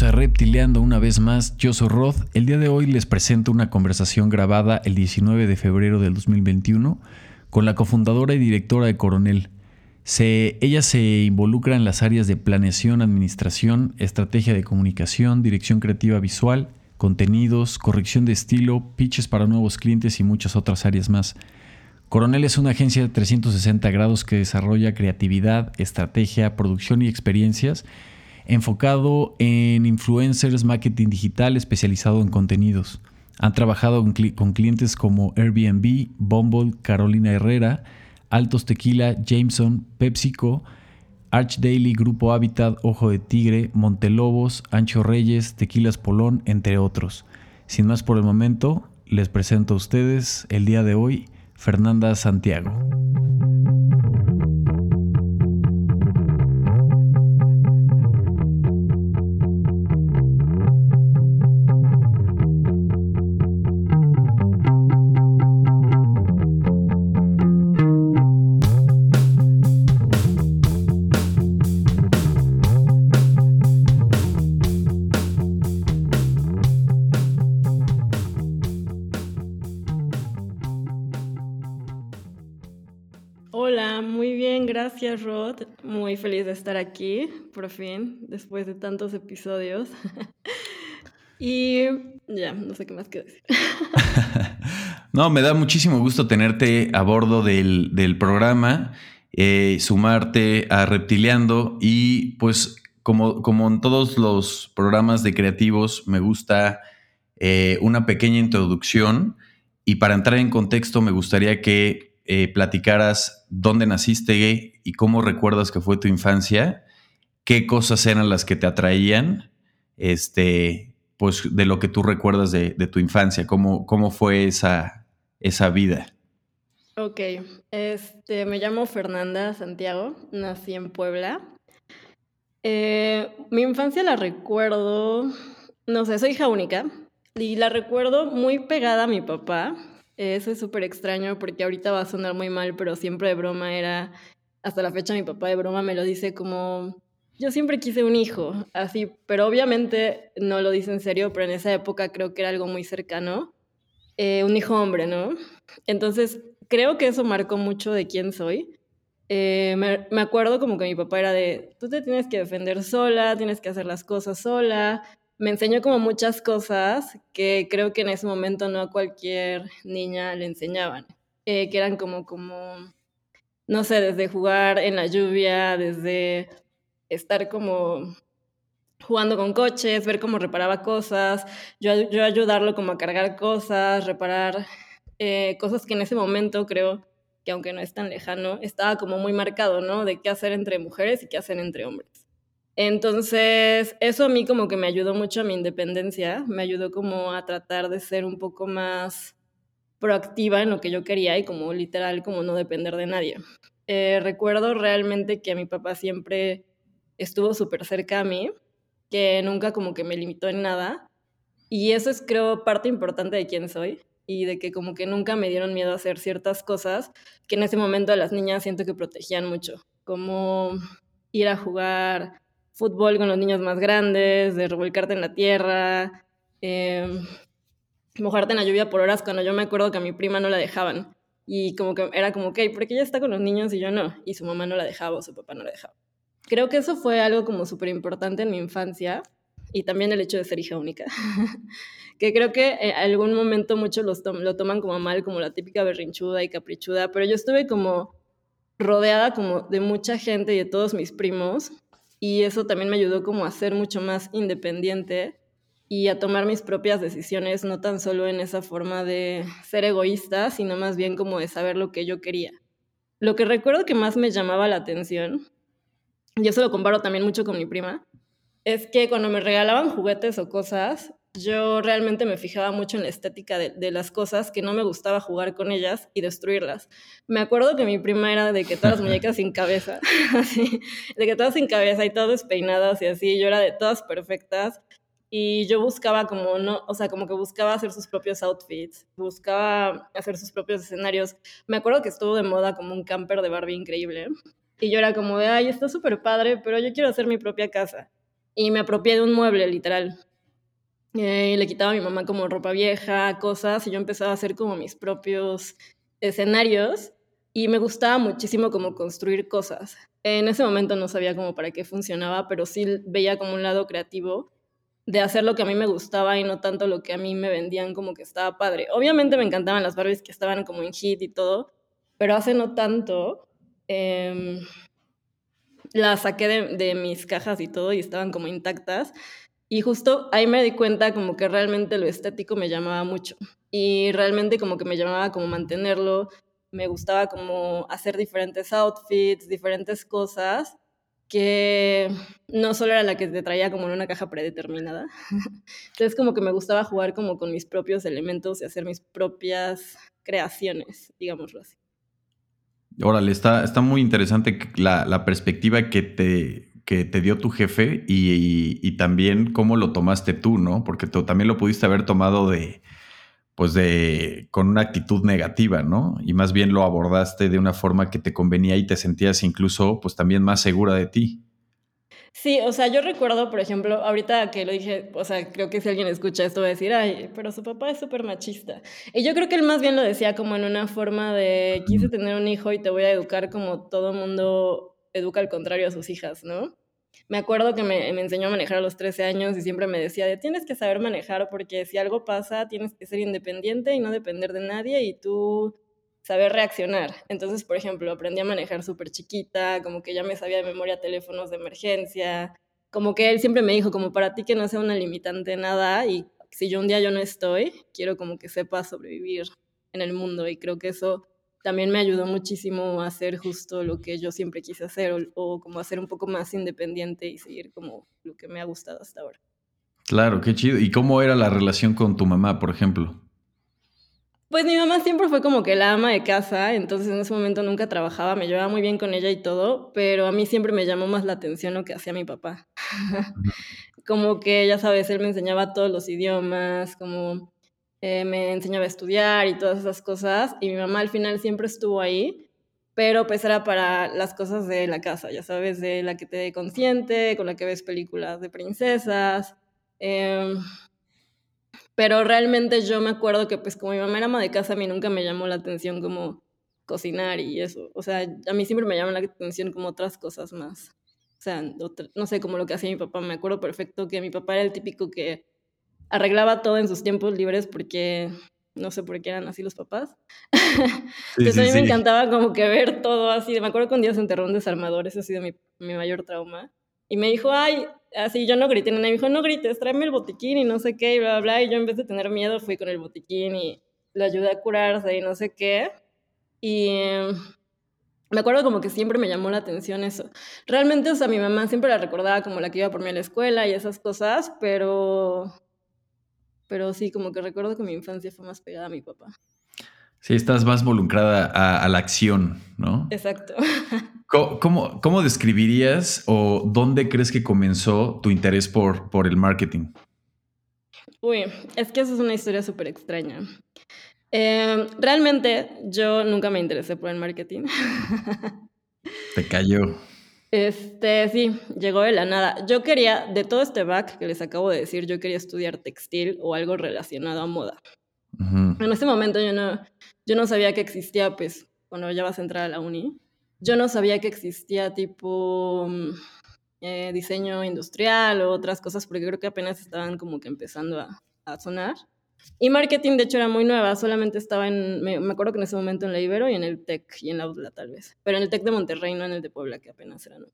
Bienvenidos a Reptileando una vez más, yo soy Rod. El día de hoy les presento una conversación grabada el 19 de febrero del 2021 con la cofundadora y directora de Coronel. ella se involucra en las áreas de planeación, administración, estrategia de comunicación, dirección creativa visual, contenidos, corrección de estilo, pitches para nuevos clientes y muchas otras áreas más. Coronel es una agencia de 360 grados que desarrolla creatividad, estrategia, producción y experiencias enfocado en influencers, marketing digital especializado en contenidos. Han trabajado con clientes como Airbnb, Bumble, Carolina Herrera, Altos Tequila, Jameson, PepsiCo, Arch Daily, Grupo Habitat, Ojo de Tigre, Montelobos, Ancho Reyes, Tequilas Polón, entre otros. Sin más por el momento, les presento a ustedes el día de hoy Fernanda Santiago. Muy feliz de estar aquí, por fin, después de tantos episodios. y ya, no sé qué más que decir. no, me da muchísimo gusto tenerte a bordo del, programa, eh, sumarte a Reptileando y pues como, como en todos los programas de creativos, me gusta eh, una pequeña introducción y para entrar en contexto me gustaría que eh, platicaras dónde naciste y cómo recuerdas que fue tu infancia, qué cosas eran las que te atraían, este, pues de lo que tú recuerdas de, tu infancia, cómo, cómo fue esa, esa vida. Ok, este, me llamo Fernanda Santiago, nací en Puebla. Eh, mi infancia la recuerdo, no sé, soy hija única y la recuerdo muy pegada a mi papá. Eso es súper extraño porque ahorita va a sonar muy mal, pero siempre de broma era, hasta la fecha mi papá de broma me lo dice como, yo siempre quise un hijo, así, pero obviamente no lo dice en serio, pero en esa época creo que era algo muy cercano, eh, un hijo hombre, ¿no? Entonces, creo que eso marcó mucho de quién soy. Eh, me, me, acuerdo como que mi papá era de, tú te tienes que defender sola, tienes que hacer las cosas sola, me enseñó como muchas cosas que creo que en ese momento no a cualquier niña le enseñaban, eh, que eran como, como, no sé, desde jugar en la lluvia, desde estar como jugando con coches, ver cómo reparaba cosas, yo, yo ayudarlo como a cargar cosas, reparar eh, cosas que en ese momento creo que aunque no es tan lejano, estaba como muy marcado, ¿no? De qué hacer entre mujeres y qué hacer entre hombres. Entonces, eso a mí como que me ayudó mucho a mi independencia, me ayudó como a tratar de ser un poco más proactiva en lo que yo quería y como literal, como no depender de nadie. Eh, recuerdo realmente que mi papá siempre estuvo súper cerca a mí, que nunca como que me limitó en nada. Y eso es creo parte importante de quién soy y de que como que nunca me dieron miedo a hacer ciertas cosas que en ese momento a las niñas siento que protegían mucho, como ir a jugar fútbol con los niños más grandes, de revolcarte en la tierra, em, mojarte en la lluvia por horas cuando yo me acuerdo que a mi prima no la dejaban. Y como que era como, ok, porque ella está con los niños y yo no? Y su mamá no la dejaba o su papá no la dejaba. Creo que eso fue algo como súper importante en mi infancia y también el hecho de ser hija única. que creo que en algún momento muchos lo toman como mal, como la típica berrinchuda y caprichuda, pero yo estuve como rodeada como de mucha gente y de todos mis primos y eso también me ayudó como a ser mucho más independiente y a tomar mis propias decisiones, no tan solo en esa forma de ser egoísta, sino más bien como de saber lo que yo quería. Lo que recuerdo que más me llamaba la atención, y eso lo comparo también mucho con mi prima, es que cuando me regalaban juguetes o cosas, yo realmente me fijaba mucho en la estética de, las cosas, que no me gustaba jugar con ellas y destruirlas. Me acuerdo que mi prima era de que todas las muñecas sin cabeza, así, de que todas sin cabeza y todas despeinadas y así, yo era de todas perfectas y yo buscaba como no, o sea, como que buscaba hacer sus propios outfits, buscaba hacer sus propios escenarios. Me acuerdo que estuvo de moda como un camper de Barbie increíble y yo era como de, ay, está súper padre, pero yo quiero hacer mi propia casa. y me apropié de un mueble, literal. Eh, y le quitaba a mi mamá como ropa vieja, cosas, y yo empezaba a hacer como mis propios escenarios y me gustaba muchísimo como construir cosas. En ese momento no sabía como para qué funcionaba, pero sí veía como un lado creativo de hacer lo que a mí me gustaba y no tanto lo que a mí me vendían como que estaba padre. Obviamente me encantaban las Barbies que estaban como en hit y todo, pero hace no tanto em, las saqué de, de mis cajas y todo y estaban como intactas. Y justo ahí me di cuenta como que realmente lo estético me llamaba mucho. Y realmente como que me llamaba como mantenerlo, me gustaba como hacer diferentes outfits, diferentes cosas que no solo era la que te traía como en una caja predeterminada. Entonces como que me gustaba jugar como con mis propios elementos y hacer mis propias creaciones, digámoslo así. Órale, está, está muy interesante la, la perspectiva que te, que te dio tu jefe y, y, también cómo lo tomaste tú, ¿no? Porque tú también lo pudiste haber tomado de, pues de, con una actitud negativa, ¿no? Y más bien lo abordaste de una forma que te convenía y te sentías incluso, pues también más segura de ti. Sí, o sea, yo recuerdo, por ejemplo, ahorita que lo dije, o sea, creo que si alguien escucha esto va a decir, ay, pero su papá es súper machista. Y yo creo que él más bien lo decía como en una forma de, quise tener un hijo y te voy a educar como todo mundo educa al contrario a sus hijas, ¿no? Me acuerdo que me, enseñó a manejar a los 13 años y siempre me decía de tienes que saber manejar porque si algo pasa tienes que ser independiente y no depender de nadie y tú saber reaccionar. Entonces, por ejemplo, aprendí a manejar súper chiquita, como que ya me sabía de memoria teléfonos de emergencia, como que él siempre me dijo, como para ti que no sea una limitante nada y si yo un día yo no estoy, quiero como que sepa sobrevivir en el mundo y creo que eso también me ayudó muchísimo a hacer justo lo que yo siempre quise hacer o, como hacer un poco más independiente y seguir como lo que me ha gustado hasta ahora. Claro, qué chido. ¿Y cómo era la relación con tu mamá, por ejemplo? Pues mi mamá siempre fue como que la ama de casa, entonces en ese momento nunca trabajaba, me llevaba muy bien con ella y todo, pero a mí siempre me llamó más la atención lo que hacía mi papá. como que, ya sabes, él me enseñaba todos los idiomas, como eh, me enseñaba a estudiar y todas esas cosas, y mi mamá al final siempre estuvo ahí, pero pues era para las cosas de la casa, ya sabes, de la que te consciente, con la que ves películas de princesas. Em, pero realmente yo me acuerdo que pues como mi mamá era ama de casa, a mí nunca me llamó la atención como cocinar y eso. O sea, a mí siempre me llama la atención como otras cosas más. O sea, no sé, como lo que hacía mi papá. Me acuerdo perfecto que mi papá era el típico que arreglaba todo en sus tiempos libres porque no sé por qué eran así los papás. Entonces a mí me encantaba como que ver todo así. Me acuerdo que un día se enterró un desarmador, ese ha sido mi, mi mayor trauma. Y me dijo, ay, así yo no grité, y me dijo, no grites, tráeme el botiquín y no sé qué, y bla, bla, y yo en vez de tener miedo fui con el botiquín y le ayudé a curarse y no sé qué. Y em, me acuerdo como que siempre me llamó la atención eso. Realmente, o sea, mi mamá siempre la recordaba como la que iba por mí a la escuela y esas cosas, pero pero sí, como que recuerdo que mi infancia fue más pegada a mi papá. Sí, estás más involucrada a, la acción, ¿no? Exacto. ¿Cómo, ¿Cómo, describirías o dónde crees que comenzó tu interés por, por el marketing? Uy, es que eso es una historia súper extraña. Em, realmente yo nunca me interesé por el marketing. Te cayó. Este, sí, llegó de la nada. Yo quería, de todo este back que les acabo de decir, yo quería estudiar textil o algo relacionado a moda. En ese momento yo no, yo no sabía que existía, pues, cuando ya vas a entrar a la uni, yo no sabía que existía tipo mm, eh, diseño industrial o otras cosas, porque creo que apenas estaban como que empezando a, a sonar. Y marketing, de hecho, era muy nueva, solamente estaba en, me, acuerdo que en ese momento en la Ibero y en el TEC y en la UDLA tal vez, pero en el TEC de Monterrey, no en el de Puebla, que apenas era nuevo.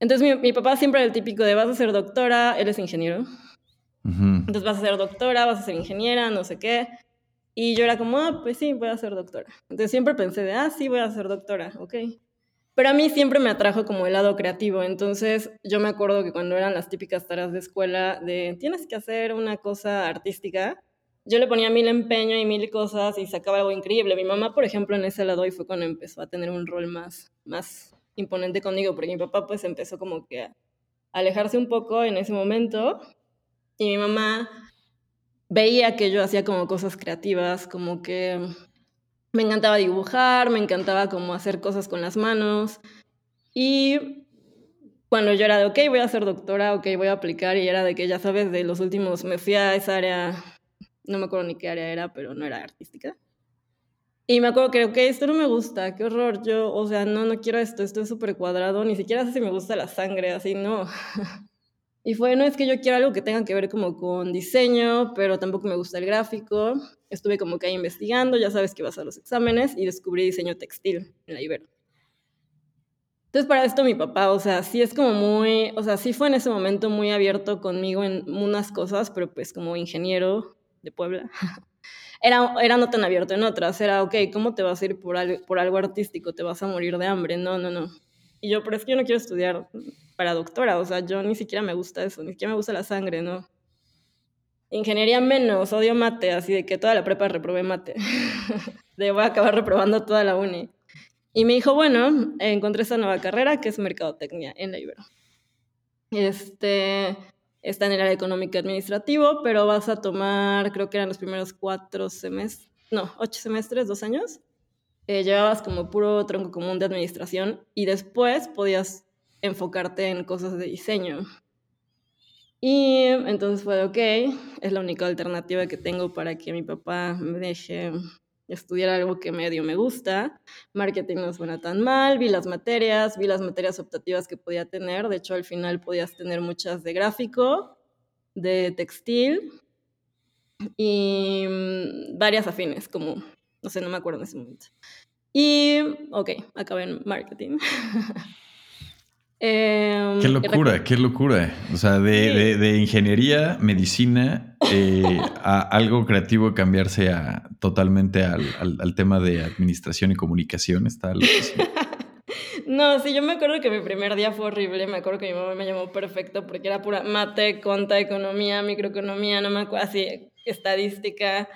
Entonces mi, mi, papá siempre era el típico de vas a ser doctora, él es ingeniero, entonces vas a ser doctora, vas a ser ingeniera, no sé qué. Y yo era como, ah, pues sí, voy a ser doctora. Entonces siempre pensé de, ah, sí, voy a ser doctora, ok. Pero a mí siempre me atrajo como el lado creativo, entonces yo me acuerdo que cuando eran las típicas tareas de escuela de tienes que hacer una cosa artística, yo le ponía mil empeño y mil cosas y sacaba algo increíble. Mi mamá, por ejemplo, en ese lado y fue cuando empezó a tener un rol más, más imponente conmigo, porque mi papá pues empezó como que a alejarse un poco en ese momento y mi mamá veía que yo hacía como cosas creativas, como que me encantaba dibujar, me encantaba como hacer cosas con las manos y cuando yo era de, ok, voy a ser doctora, ok, voy a aplicar, y era de que ya sabes, de los últimos, me fui a esa área, no me acuerdo ni qué área era, pero no era artística. Y me acuerdo que, ok, esto no me gusta, qué horror, yo, o sea, no, no quiero esto, esto es súper cuadrado, ni siquiera sé si me gusta la sangre, así, no. y fue, no, es que yo quiero algo que tenga que ver como con diseño, pero tampoco me gusta el gráfico. Estuve como que ahí investigando, ya sabes que vas a los exámenes, y descubrí diseño textil en la Ibero. Entonces, para esto mi papá, o sea, sí es como muy, o sea, sí fue en ese momento muy abierto conmigo en unas cosas, pero pues como ingeniero de Puebla, era, era no tan abierto en otras. Era, ok, ¿cómo te vas a ir por algo, por algo artístico? ¿Te vas a morir de hambre? No, no, no. Y yo, pero es que yo no quiero estudiar para doctora, o sea, yo ni siquiera me gusta eso, ni siquiera me gusta la sangre, ¿no? Ingeniería menos, odio mate, así de que toda la prepa reprobé mate. de voy a acabar reprobando toda la uni. Y me dijo, bueno, encontré esta nueva carrera que es Mercadotecnia en la Ibero. Este, está en el área económica administrativo, pero vas a tomar, creo que eran los primeros cuatro semestres, no, ocho semestres, dos años. Eh, llevabas como puro tronco común de administración y después podías enfocarte en cosas de diseño. Y entonces fue, ok, es la única alternativa que tengo para que mi papá me deje estudiar algo que medio me gusta. Marketing no suena tan mal, vi las materias, vi las materias optativas que podía tener. De hecho, al final podías tener muchas de gráfico, de textil y mm, varias afines, como, no sé, no me acuerdo en ese momento. Y, ok, acabé en marketing. Em, qué locura, qué locura. O sea, de, ingeniería, medicina, eh, a algo creativo cambiarse a, totalmente al, tema de administración y comunicación. Está No, sí, yo me acuerdo que mi primer día fue horrible. Me acuerdo que mi mamá me llamó perfecto porque era pura mate, conta, economía, microeconomía, no me acuerdo, así, estadística.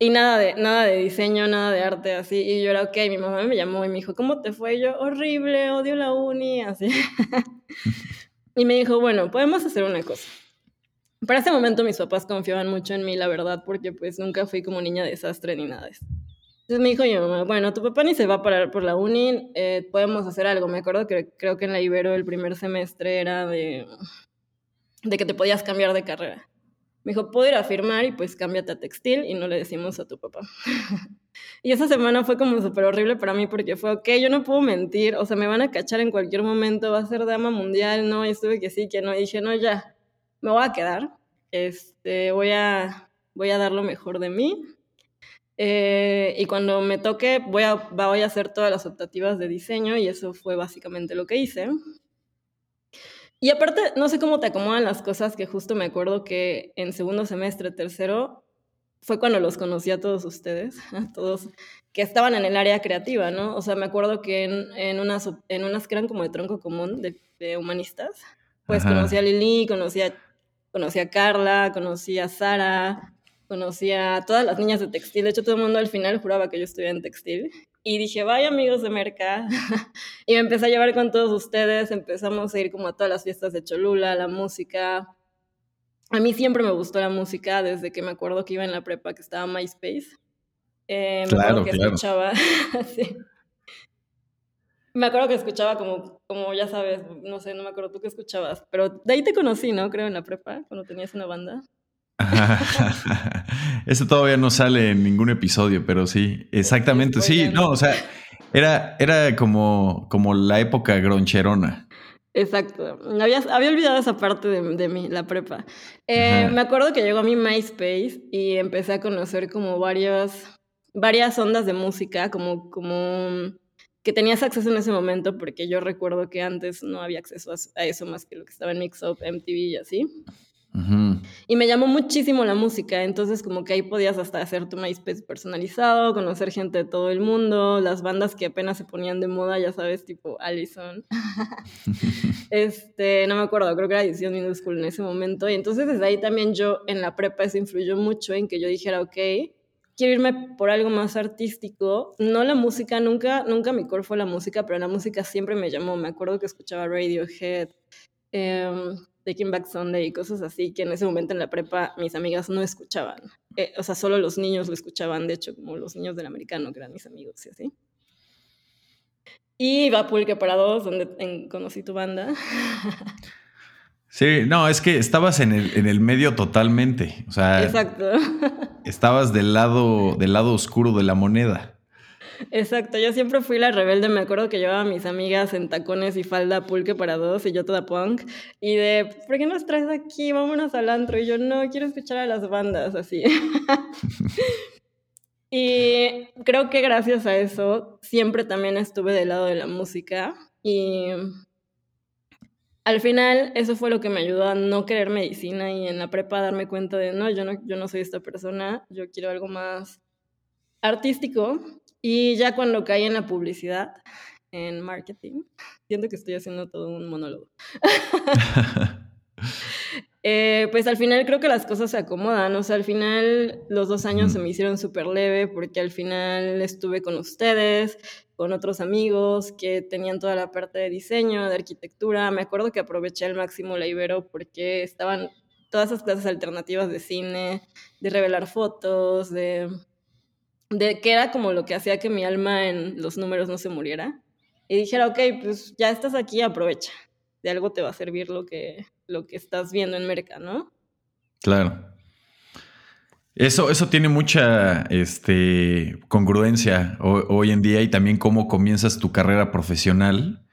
Y nada de, nada de diseño, nada de arte, así. Y yo era, ok, mi mamá me llamó y me dijo, ¿cómo te fue? yo, horrible, odio la uni, así. y me dijo, bueno, podemos hacer una cosa. Para ese momento mis papás confiaban mucho en mí, la verdad, porque pues nunca fui como niña de desastre ni nada de eso. Entonces me dijo mi mamá, bueno, tu papá ni se va a parar por la uni, eh, podemos hacer algo. Me acuerdo que creo que en la Ibero el primer semestre era de, de que te podías cambiar de carrera. Me dijo, puedo ir a firmar y pues cámbiate a textil y no le decimos a tu papá. y esa semana fue como súper horrible para mí porque fue, ok, yo no puedo mentir, o sea, me van a cachar en cualquier momento, va a ser dama mundial, no, y estuve que sí, que no, y dije, no, ya, me voy a quedar, este, voy a, voy a dar lo mejor de mí. Eh, y cuando me toque, voy a, voy a hacer todas las optativas de diseño y eso fue básicamente lo que hice. Y aparte, no sé cómo te acomodan las cosas, que justo me acuerdo que en segundo semestre, tercero, fue cuando los conocí a todos ustedes, a todos que estaban en el área creativa, ¿no? O sea, me acuerdo que en, en unas, en unas que eran como de tronco común, de, humanistas, pues conocí a Lili, conocí a, conocí a Carla, conocí a Sara, conocí a todas las niñas de textil. De hecho, todo el mundo al final juraba que yo estudiaba en textil. Y dije, vaya amigos de Merca. y me empecé a llevar con todos ustedes. Empezamos a ir como a todas las fiestas de Cholula, la música. A mí siempre me gustó la música desde que me acuerdo que iba en la prepa que estaba MySpace. Eh, me acuerdo que escuchaba. Me acuerdo que escuchaba como, como, ya sabes, no sé, no me acuerdo tú qué escuchabas, pero de ahí te conocí, ¿no? Creo en la prepa, cuando tenías una banda. Eso todavía no sale en ningún episodio, pero sí, exactamente. Sí, no, o sea, era, era como, como la época groncherona. Exacto. Había, había olvidado esa parte de, de mí, la prepa. Eh, me acuerdo que llegó a mi MySpace y empecé a conocer como varias, varias ondas de música, como, como que tenías acceso en ese momento, porque yo recuerdo que antes no había acceso a, eso más que lo que estaba en Mixup, MTV y así. Y me llamó muchísimo la música, entonces como que ahí podías hasta hacer tu MySpace personalizado, conocer gente de todo el mundo, las bandas que apenas se ponían de moda, ya sabes, tipo Allison. este, no me acuerdo, creo que era Edición Minuscule en ese momento. Y entonces desde ahí también yo en la prepa eso influyó mucho en que yo dijera, ok, quiero irme por algo más artístico. No la música, nunca, nunca mi core fue la música, pero la música siempre me llamó. Me acuerdo que escuchaba Radiohead. Eh, Taking Back Sunday y cosas así que en ese momento en la prepa mis amigas no escuchaban. Eh, o sea, solo los niños lo escuchaban, de hecho, como los niños del americano, que eran mis amigos y así. Y iba a Pulque para dos, donde conocí tu banda. Sí, no, es que estabas en el, en el medio totalmente. O sea, Exacto. estabas del lado, del lado oscuro de la moneda. Exacto, yo siempre fui la rebelde, me acuerdo que llevaba a mis amigas en tacones y falda pulque para dos y yo toda punk y de, ¿por qué nos traes aquí? Vámonos al antro y yo no, quiero escuchar a las bandas así. y creo que gracias a eso siempre también estuve del lado de la música y al final eso fue lo que me ayudó a no querer medicina y en la prepa darme cuenta de, no, yo no, yo no soy esta persona, yo quiero algo más artístico y ya cuando caí en la publicidad, en marketing, siento que estoy haciendo todo un monólogo. Eh, pues al final creo que las cosas se acomodan, o sea, al final los dos años se me hicieron súper leve porque al final estuve con ustedes, con otros amigos que tenían toda la parte de diseño, de arquitectura. Me acuerdo que aproveché al máximo la Ibero porque estaban todas esas clases alternativas de cine, de revelar fotos, de de que era como lo que hacía que mi alma en los números no se muriera. Y dijera, ok, pues ya estás aquí, aprovecha. De algo te va a servir lo que, lo que estás viendo en Merca, ¿no? Claro. Eso, eso tiene mucha este, congruencia hoy en día y también cómo comienzas tu carrera profesional.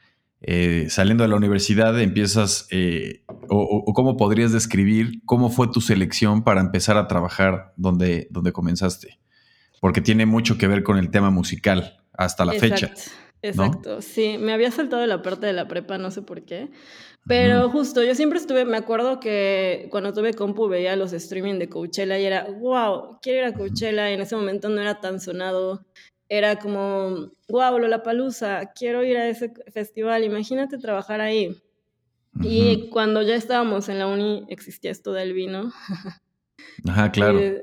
Eh, saliendo de la universidad, empiezas, eh, o, cómo podrías describir cómo fue tu selección para empezar a trabajar donde, donde comenzaste porque tiene mucho que ver con el tema musical hasta la fecha. Exacto, sí, me había saltado la parte de la prepa, no sé por qué, pero justo, yo siempre estuve, me acuerdo que cuando tuve compu veía los streaming de Coachella y era, wow, quiero ir a Coachella, y en ese momento no era tan sonado, era como, wow, Lollapalooza, quiero ir a ese festival, imagínate trabajar ahí. Y cuando ya estábamos en la uni existía esto del vino. Ajá, claro. y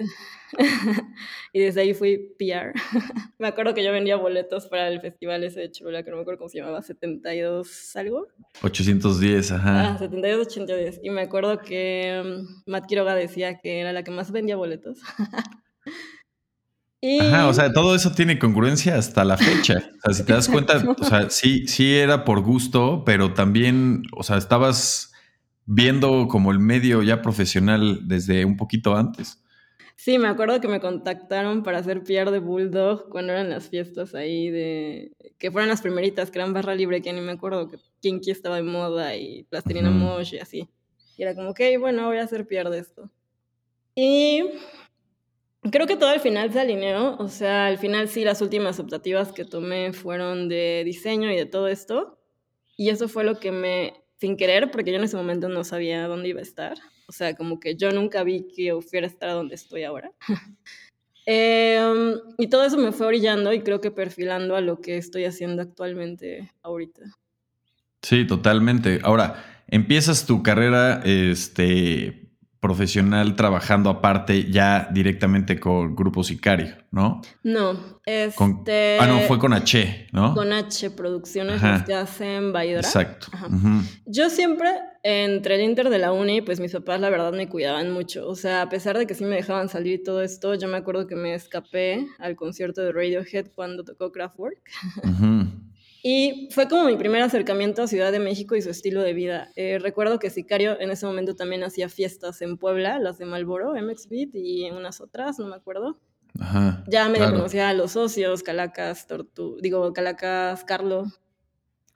desde ahí fui PR. me acuerdo que yo vendía boletos para el festival ese de Chula, que no me acuerdo cómo se llamaba, 72 algo. 810, ajá. Ah, 72, 810. Y me acuerdo que um, Matt Quiroga decía que era la que más vendía boletos. Ajá, o sea, todo eso tiene congruencia hasta la fecha. O sea, si te das cuenta, o sea, sí, sí era por gusto, pero también, o sea, estabas viendo como el medio ya profesional desde un poquito antes. Sí, me acuerdo que me contactaron para hacer PR de Bulldog cuando eran las fiestas ahí de... que fueron las primeritas, que eran barra libre, que ni me acuerdo que Kinky estaba de moda y Plastilina Mosh y así. Y era como, ok, bueno, voy a hacer PR de esto. Y creo que todo al final se alineó, o sea, al final sí las últimas optativas que tomé fueron de diseño y de todo esto. Y eso fue lo que me, sin querer, porque yo en ese momento no sabía dónde iba a estar, o sea, como que yo nunca vi que fuera a estar donde estoy ahora. Em, y todo eso me fue orillando y creo que perfilando a lo que estoy haciendo actualmente ahorita. Sí, totalmente. Ahora, empiezas tu carrera este, profesional trabajando aparte ya directamente con Grupo Sicario, ¿no? No, este... ah, no, fue con H, ¿no? Con H Producciones, las que hacen Baidora. Exacto. Yo siempre, entre el Inter de la uni, pues mis papás la verdad me cuidaban mucho. O sea, a pesar de que sí me dejaban salir y todo esto, yo me acuerdo que me escapé al concierto de Radiohead cuando tocó Kraftwerk. Y fue como mi primer acercamiento a Ciudad de México y su estilo de vida. Eh, recuerdo que Sicario en ese momento también hacía fiestas en Puebla, las de Malboro, MX Beat y unas otras, no me acuerdo. Ajá, ya me conocía a los socios, Calacas, Tortu, digo, Calacas, Carlo,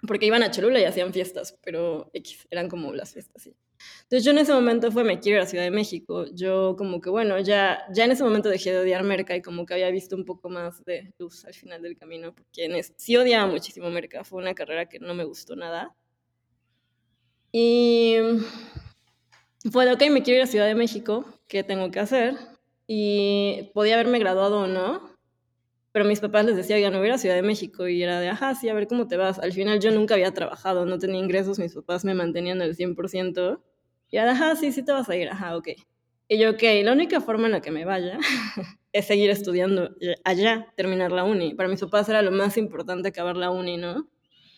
porque iban a Cholula y hacían fiestas, pero X, eran como las fiestas, sí. Entonces yo en ese momento fue, me quiero ir a Ciudad de México. Yo como que, bueno, ya, ya en ese momento dejé de odiar Merca y como que había visto un poco más de luz al final del camino, porque sí odiaba muchísimo Merca, fue una carrera que no me gustó nada. Y fue, ok, me quiero ir a Ciudad de México, ¿qué tengo que hacer? Y podía haberme graduado o no, pero mis papás les decía, ya no voy a Ciudad de México y era de, ajá, sí, a ver cómo te vas. Al final yo nunca había trabajado, no tenía ingresos, mis papás me mantenían al 100%. Y era, ajá, sí, sí te vas a ir, ajá, ok. Y yo, ok, la única forma en la que me vaya es seguir estudiando allá, terminar la uni. Para mis papás era lo más importante acabar la uni, ¿no?